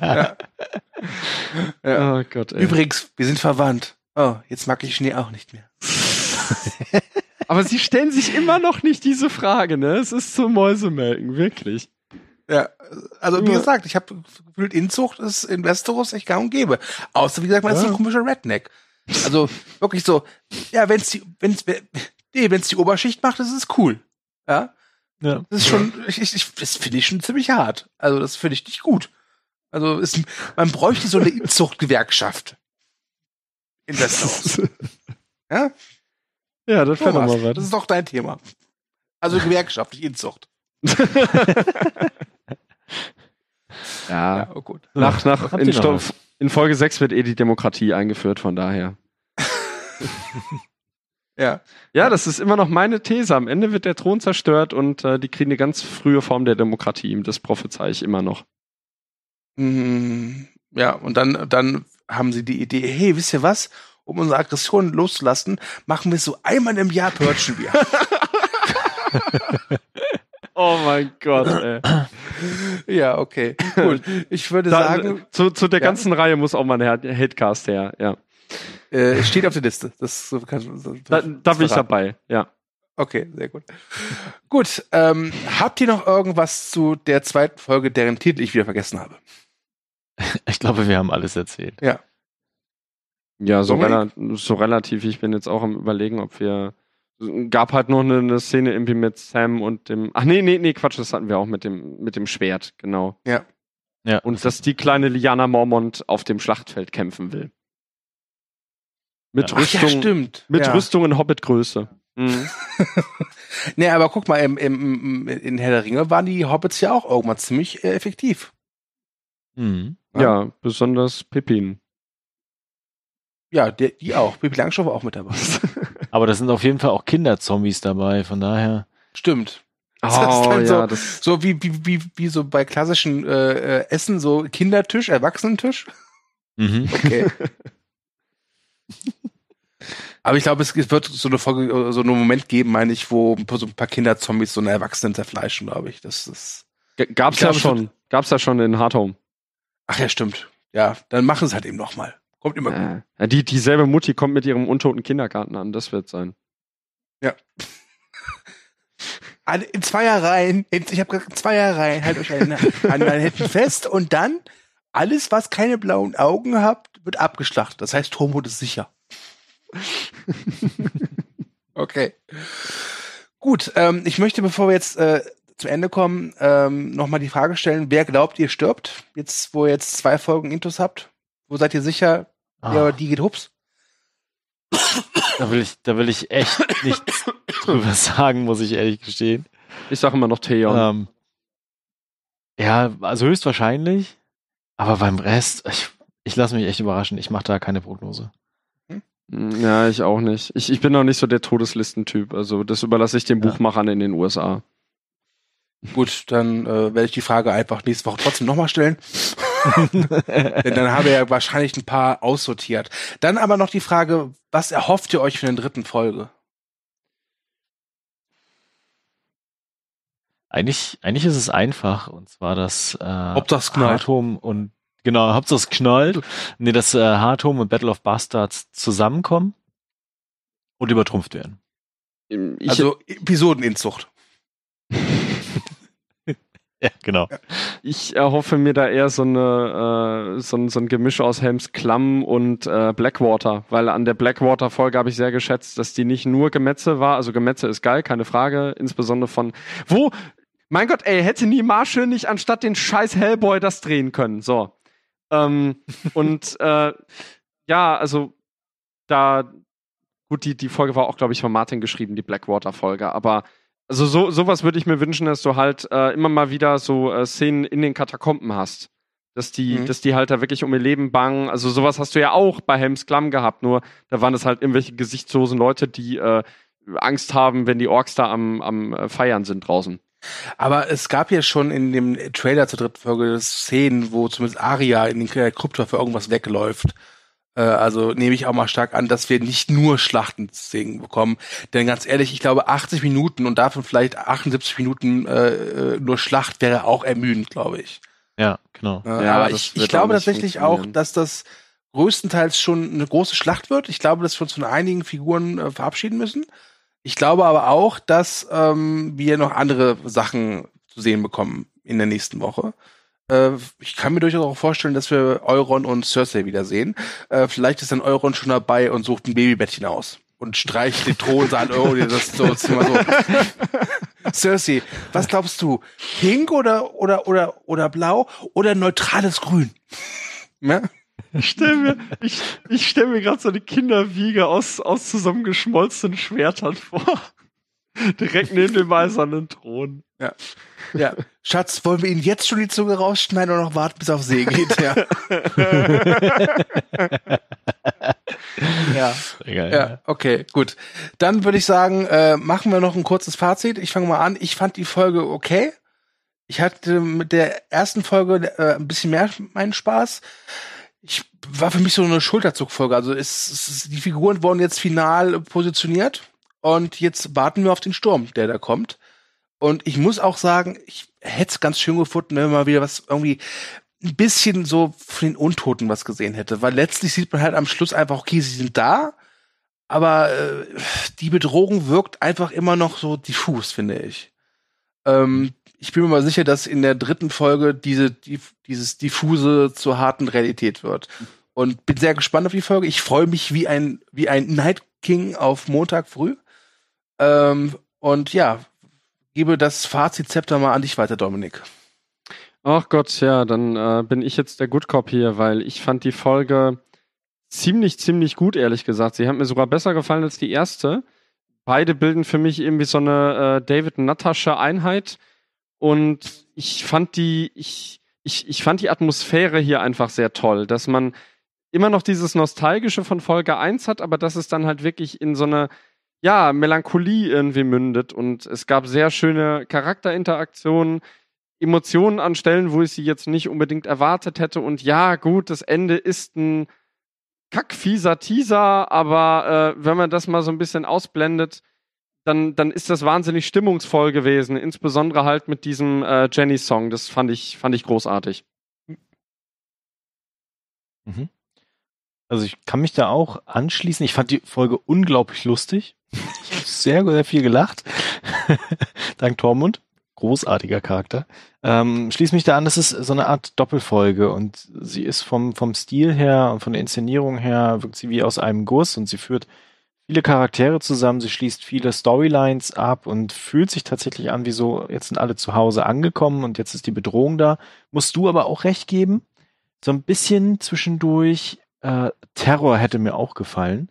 ja. ja. Oh Gott, ey. Übrigens, wir sind verwandt. Oh, jetzt mag ich Schnee auch nicht mehr. Aber sie stellen sich immer noch nicht diese Frage, ne? Es ist zum Mäusemelken, wirklich. Ja, also wie gesagt, ich habe gefühlt, Inzucht ist in Westeros echt gang und gäbe. Außer, wie gesagt, man ja. ist so ein komischer Redneck. Also wirklich so, ja, wenn's die, wenn's, nee, wenn's die Oberschicht macht, das ist cool. Ja. Ja. Das ist schon, ich, ich, das finde ich schon ziemlich hart. Also das finde ich nicht gut. Also ist, man bräuchte so eine Inzuchtgewerkschaft in Westeros. ja? Ja, das wäre mal was. Das ist doch dein Thema. Also Gewerkschaft, nicht Inzucht. ja. ja oh gut. Nach, nach in, in, Folge 6 wird eh die Demokratie eingeführt, von daher. Ja. Ja, das ist immer noch meine These. Am Ende wird der Thron zerstört und äh, die kriegen eine ganz frühe Form der Demokratie. Das prophezei ich immer noch. Mhm. Ja, und dann, dann haben sie die Idee, hey, wisst ihr was? Um unsere Aggression loszulassen, machen wir so einmal im Jahr purchen wir. oh mein Gott, ey. Ja, okay. Gut. Ich würde da, sagen. Zu, zu der ja. ganzen Reihe muss auch mal ein Hatecast her, ja. Äh, steht auf der Liste. Das, kann, das, da, da bin ich dabei, ja. Okay, sehr gut. gut, ähm, habt ihr noch irgendwas zu der zweiten Folge, deren Titel ich wieder vergessen habe? Ich glaube, wir haben alles erzählt. Ja. Ja, so, rela so relativ. Ich bin jetzt auch am überlegen, ob wir. Gab halt noch eine, eine, Szene irgendwie mit Sam und dem. Ach nee, nee, nee, Quatsch, das hatten wir auch mit dem, mit dem Schwert, genau. Ja. Ja. Und dass die kleine Liana Mormont auf dem Schlachtfeld kämpfen will. Mit ja. Rüstung. Ach ja, stimmt. Mit ja. Rüstung in Hobbit-Größe. Mhm. nee, aber guck mal, im, im, in Herr der Ringe waren die Hobbits ja auch irgendwann ziemlich äh, effektiv. Mhm. Ja. ja, besonders Pippin. Ja, der, die auch. Pippi Langstrumpf war auch mit dabei. Aber da sind auf jeden Fall auch Kinderzombies dabei, von daher. Stimmt. Das oh, ja, so, das so wie, wie, wie, wie so bei klassischen äh, äh, Essen, so Kindertisch, Erwachsenentisch. Mhm. Okay. Aber ich glaube, es wird so eine Folge, so einen Moment geben, meine ich, wo so ein paar Kinderzombies so eine Erwachsenen zerfleischen, glaube ich. Das ist. Gab's ja schon. Gab's ja schon in Hard Home. Ach ja, stimmt. Ja, dann machen es halt eben nochmal. Kommt immer gut. Ja, die, dieselbe Mutti kommt mit ihrem untoten Kindergarten an, das wird sein. Ja. in Zweierreihen, ich habe gesagt, Zweierreihen, halt euch an, an meinen Händen fest und dann alles, was keine blauen Augen habt, wird abgeschlachtet. Das heißt, Tormund ist sicher. okay. Gut, ähm, ich möchte, bevor wir jetzt äh, zum Ende kommen, ähm, nochmal die Frage stellen, wer glaubt, ihr stirbt? Jetzt, wo ihr jetzt zwei Folgen Intus habt, wo seid ihr sicher, ah. ja, die geht hups? Da will ich, da will ich echt nichts drüber sagen, muss ich ehrlich gestehen. Ich sage immer noch Theon. Ähm, ja, also höchstwahrscheinlich. Aber beim Rest, ich, ich lasse mich echt überraschen. Ich mache da keine Prognose. Hm, ja, ich auch nicht. Ich, ich bin auch nicht so der Todeslistentyp. Also das überlasse ich den ja. Buchmachern in den USA. Gut, dann äh, werde ich die Frage einfach nächste Woche trotzdem nochmal stellen. Denn dann habe ich ja wahrscheinlich ein paar aussortiert. Dann aber noch die Frage, was erhofft ihr euch für den dritten Folge? Eigentlich, eigentlich ist es einfach, und zwar, dass äh, Ob das knallt. Atom und genau, Hauptsache es knallt. Nee, dass äh, Hartum und Battle of Bastards zusammenkommen und übertrumpft werden. Ich, also Episodeninzucht. Ja, genau. Ich erhoffe mir da eher so, eine, äh, so, ein, so ein Gemisch aus Helms Klamm und äh, Blackwater, weil an der Blackwater-Folge habe ich sehr geschätzt, dass die nicht nur Gemetze war. Also Gemetze ist geil, keine Frage. Insbesondere von. Wo? Mein Gott, ey, hätte nie Marshall nicht anstatt den scheiß Hellboy das drehen können. So. Ähm, und äh, ja, also da. Gut, die, die Folge war auch, glaube ich, von Martin geschrieben, die Blackwater-Folge, aber also so sowas würde ich mir wünschen, dass du halt äh, immer mal wieder so äh, Szenen in den Katakomben hast. Dass die, mhm. dass die halt da wirklich um ihr Leben bangen. Also sowas hast du ja auch bei Helms Klamm gehabt, nur da waren es halt irgendwelche gesichtslosen Leute, die äh, Angst haben, wenn die Orks da am, am äh, Feiern sind draußen. Aber es gab ja schon in dem Trailer zur dritten Folge Szenen, wo zumindest Aria in den Kryptor für irgendwas wegläuft. Äh, also nehme ich auch mal stark an, dass wir nicht nur Schlachtenszenen bekommen. Denn ganz ehrlich, ich glaube 80 Minuten und davon vielleicht 78 Minuten äh, äh, nur Schlacht wäre auch ermüdend, glaube ich. Ja, genau. Äh, ja, aber ich, ich glaube tatsächlich auch, dass das größtenteils schon eine große Schlacht wird. Ich glaube, dass wir uns von einigen Figuren äh, verabschieden müssen. Ich glaube aber auch, dass ähm, wir noch andere Sachen zu sehen bekommen in der nächsten Woche. Äh, ich kann mir durchaus auch vorstellen, dass wir Euron und Cersei wiedersehen. Äh, vielleicht ist dann Euron schon dabei und sucht ein Babybettchen aus und streicht den Thronsaal. Oh, das ist so, das ist immer so. Cersei, was glaubst du? Pink oder, oder, oder, oder blau oder neutrales Grün? Ja? Ich stelle mir, ich, ich stell mir gerade so eine Kinderwiege aus, aus zusammengeschmolzenen Schwertern vor. Direkt neben dem eisernen Thron. Ja. Ja. Schatz, wollen wir ihn jetzt schon die Zunge rausschneiden oder noch warten, bis er auf See geht? Ja. ja. Egal, ja. Okay, gut. Dann würde ich sagen, äh, machen wir noch ein kurzes Fazit. Ich fange mal an. Ich fand die Folge okay. Ich hatte mit der ersten Folge äh, ein bisschen mehr meinen Spaß. Ich war für mich so eine Schulterzugfolge. Also es, es, die Figuren wurden jetzt final positioniert und jetzt warten wir auf den Sturm, der da kommt. Und ich muss auch sagen, ich hätte es ganz schön gefunden, wenn man mal wieder was irgendwie ein bisschen so von den Untoten was gesehen hätte. Weil letztlich sieht man halt am Schluss einfach, okay, sie sind da, aber äh, die Bedrohung wirkt einfach immer noch so diffus, finde ich. Ähm, ich bin mir mal sicher, dass in der dritten Folge diese, die, dieses diffuse zur harten Realität wird. Und bin sehr gespannt auf die Folge. Ich freue mich wie ein, wie ein Night King auf Montag früh. Ähm, und ja, gebe das Fazitzepter mal an dich weiter, Dominik. Ach Gott, ja, dann äh, bin ich jetzt der Good Cop hier, weil ich fand die Folge ziemlich, ziemlich gut, ehrlich gesagt. Sie hat mir sogar besser gefallen als die erste. Beide bilden für mich irgendwie so eine äh, David Natascha Einheit. Und ich fand die, ich, ich, ich fand die Atmosphäre hier einfach sehr toll, dass man immer noch dieses Nostalgische von Folge 1 hat, aber dass es dann halt wirklich in so eine ja, Melancholie irgendwie mündet. Und es gab sehr schöne Charakterinteraktionen, Emotionen an Stellen, wo ich sie jetzt nicht unbedingt erwartet hätte. Und ja, gut, das Ende ist ein kackfieser Teaser, aber äh, wenn man das mal so ein bisschen ausblendet, dann, dann ist das wahnsinnig stimmungsvoll gewesen, insbesondere halt mit diesem äh, Jenny-Song. Das fand ich, fand ich großartig. Mhm. Also ich kann mich da auch anschließen. Ich fand die Folge unglaublich lustig. Ich habe sehr, sehr viel gelacht. Dank Tormund. großartiger Charakter. Ähm, schließ mich da an, das ist so eine Art Doppelfolge und sie ist vom, vom Stil her und von der Inszenierung her wirkt sie wie aus einem Guss und sie führt viele Charaktere zusammen, sie schließt viele Storylines ab und fühlt sich tatsächlich an wie so, jetzt sind alle zu Hause angekommen und jetzt ist die Bedrohung da. Musst du aber auch recht geben. So ein bisschen zwischendurch äh, Terror hätte mir auch gefallen.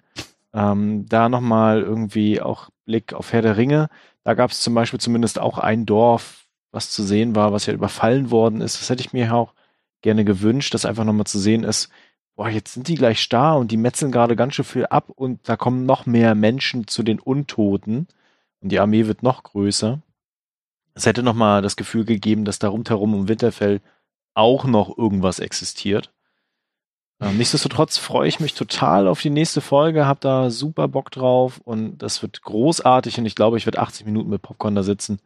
Ähm, da nochmal irgendwie auch Blick auf Herr der Ringe. Da gab es zum Beispiel zumindest auch ein Dorf, was zu sehen war, was ja überfallen worden ist. Das hätte ich mir auch gerne gewünscht, dass einfach nochmal zu sehen ist, boah, jetzt sind die gleich starr und die metzeln gerade ganz schön viel ab und da kommen noch mehr Menschen zu den Untoten und die Armee wird noch größer. Es hätte nochmal das Gefühl gegeben, dass da rundherum um Winterfell auch noch irgendwas existiert. Ähm, nichtsdestotrotz freue ich mich total auf die nächste Folge, hab da super Bock drauf und das wird großartig und ich glaube, ich werde 80 Minuten mit Popcorn da sitzen.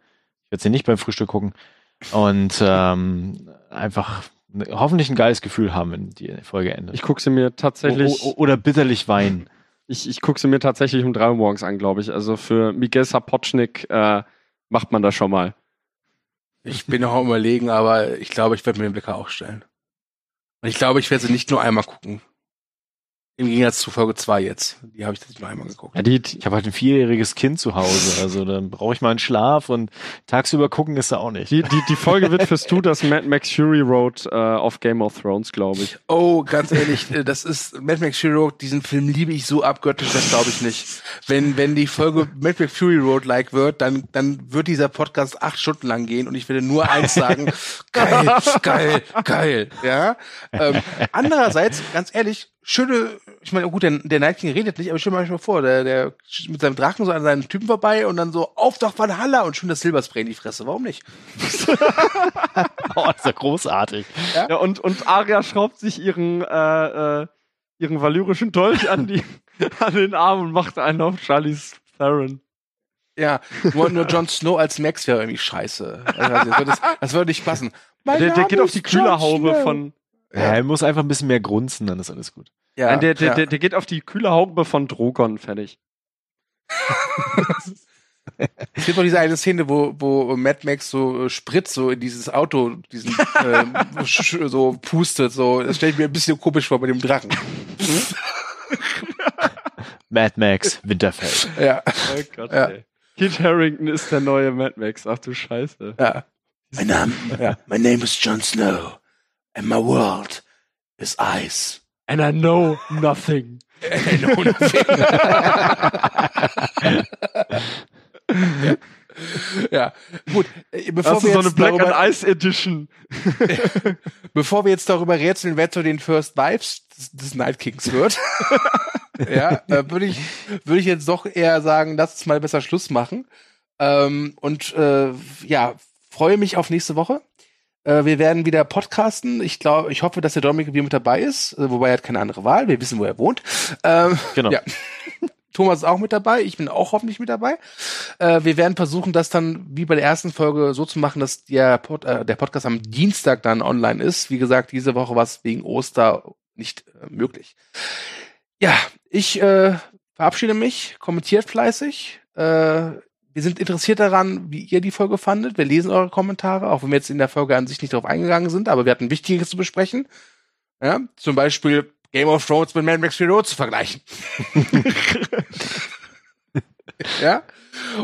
Ich werde sie nicht beim Frühstück gucken und ähm, einfach hoffentlich ein geiles Gefühl haben, wenn die Folge endet. Ich gucke sie mir tatsächlich. O oder bitterlich weinen. Ich, ich gucke sie mir tatsächlich um drei Uhr morgens an, glaube ich. Also für Miguel Sapochnik äh, macht man das schon mal. Ich bin noch am überlegen, aber ich glaube, ich werde mir den Blicker auch stellen. Und ich glaube, ich werde sie nicht nur einmal gucken. Im Gegensatz zu Folge 2 jetzt. Die habe ich tatsächlich noch einmal geguckt. Ja, die, ich habe halt ein vierjähriges Kind zu Hause. Also dann brauche ich mal einen Schlaf und tagsüber gucken ist da auch nicht. Die, die, die Folge wird fürs Du das Mad Max Fury Road äh, auf Game of Thrones, glaube ich. Oh, ganz ehrlich, äh, das ist Mad Max Fury Road, diesen Film liebe ich so abgöttisch, das glaube ich nicht. Wenn, wenn die Folge Mad Max Fury Road like wird, dann, dann wird dieser Podcast acht Stunden lang gehen und ich werde nur eins sagen, geil, geil, geil. Ja. Ähm, andererseits, ganz ehrlich, schöne, ich meine, gut, der, der Night King redet nicht, aber stell mir mal vor, der, der mit seinem Drachen so an seinen Typen vorbei und dann so, auf doch Valhalla und schön das Silberspray in die Fresse. Warum nicht? oh, ist ja großartig. Ja? ja, und, und Arya schraubt sich ihren, äh, äh, ihren valyrischen Dolch an, die, an den Arm und macht einen auf Charlies Theron. Ja, nur, nur Jon Snow als Max wäre irgendwie scheiße. Also, das, würde, das würde nicht passen. der, der geht auf die Kühlerhaube von, ja, er muss einfach ein bisschen mehr grunzen, dann ist alles gut. Ja, Nein, der, der, ja. der, der geht auf die kühle Haube von Drogon fertig. es gibt doch diese eine Szene, wo, wo Mad Max so äh, Sprit so in dieses Auto, diesen äh, so pustet, so. Das stelle ich mir ein bisschen komisch vor bei dem Drachen. Mad Max, Winterfell. Ja. Oh Gott, ja. ey. Kit Harrington ist der neue Mad Max. Ach du Scheiße. Ja. Mein Name, ja. my name is Jon Snow and my world is ice. And I know nothing. I know nothing. ja. ja, gut. Äh, bevor das wir ist jetzt so eine Black darüber, and Ice Edition. bevor wir jetzt darüber rätseln, wer zu den First Wives des, des Night Kings wird, ja, äh, würde ich, würde ich jetzt doch eher sagen, lass uns mal besser Schluss machen. Ähm, und äh, ja, freue mich auf nächste Woche. Äh, wir werden wieder podcasten. Ich glaube, ich hoffe, dass der Dominik wieder mit dabei ist, äh, wobei er hat keine andere Wahl. Wir wissen, wo er wohnt. Ähm, genau. Ja. Thomas ist auch mit dabei. Ich bin auch hoffentlich mit dabei. Äh, wir werden versuchen, das dann wie bei der ersten Folge so zu machen, dass der, Pod, äh, der Podcast am Dienstag dann online ist. Wie gesagt, diese Woche war es wegen Oster nicht äh, möglich. Ja, ich äh, verabschiede mich. Kommentiert fleißig. Äh, wir sind interessiert daran, wie ihr die Folge fandet. Wir lesen eure Kommentare, auch wenn wir jetzt in der Folge an sich nicht darauf eingegangen sind, aber wir hatten Wichtiges zu besprechen. Ja, zum Beispiel Game of Thrones mit Mad Max Fury Road zu vergleichen. ja.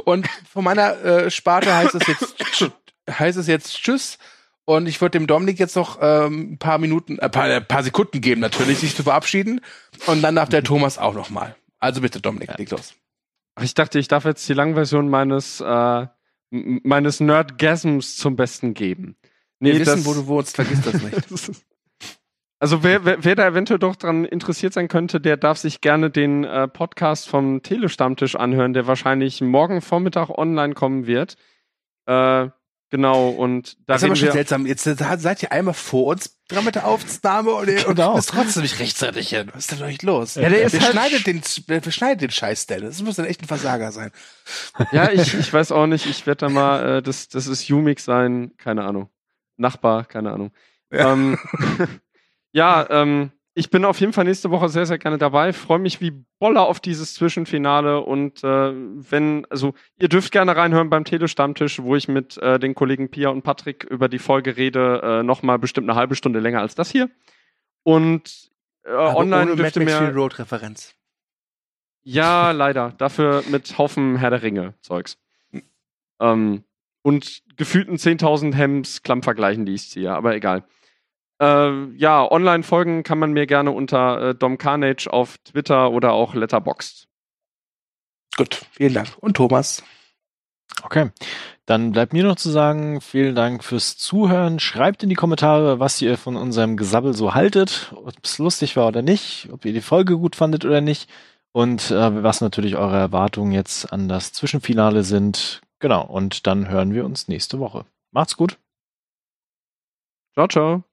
Und von meiner äh, Sparte heißt es jetzt heißt es jetzt Tschüss. Und ich würde dem Dominik jetzt noch ähm, ein paar Minuten, ein paar, äh, paar Sekunden geben, natürlich, sich zu verabschieden. Und dann darf der Thomas auch noch mal. Also bitte, Dominik, ja. leg los. Ich dachte, ich darf jetzt die Langversion meines, äh, meines Nerdgasms zum Besten geben. Nee, Wir wissen, wo du wohnst, vergiss das nicht. Also wer, wer, wer da eventuell doch dran interessiert sein könnte, der darf sich gerne den äh, Podcast vom Telestammtisch anhören, der wahrscheinlich morgen Vormittag online kommen wird. Äh, Genau, und da Das ist aber schon seltsam. Jetzt seid ihr einmal vor uns dran mit der Aufnahme und ihr genau. ist trotzdem nicht rechtzeitig hin. Was ist denn euch los? Ja, der ist wir, halt schneidet den, wir schneiden den Scheiß denn. Das muss dann echt ein Versager sein. Ja, ich, ich weiß auch nicht. Ich werde da mal, äh, das, das ist Umix sein, keine Ahnung. Nachbar, keine Ahnung. Ja, ähm, ja ähm, ich bin auf jeden Fall nächste Woche sehr, sehr gerne dabei. Freue mich wie Boller auf dieses Zwischenfinale und äh, wenn, also ihr dürft gerne reinhören beim Telestammtisch, wo ich mit äh, den Kollegen Pia und Patrick über die Folge rede, äh, nochmal bestimmt eine halbe Stunde länger als das hier. Und äh, online dürfte mir. Road Referenz. Ja, leider. Dafür mit Haufen Herr der Ringe Zeugs. Ähm, und gefühlten 10.000 Hems Klammvergleichen, die ich ziehe, aber egal. Äh, ja, online folgen kann man mir gerne unter äh, Dom Carnage auf Twitter oder auch Letterboxd. Gut, vielen Dank. Und Thomas? Okay, dann bleibt mir noch zu sagen, vielen Dank fürs Zuhören. Schreibt in die Kommentare, was ihr von unserem Gesabbel so haltet, ob es lustig war oder nicht, ob ihr die Folge gut fandet oder nicht und äh, was natürlich eure Erwartungen jetzt an das Zwischenfinale sind. Genau, und dann hören wir uns nächste Woche. Macht's gut. Ciao, ciao.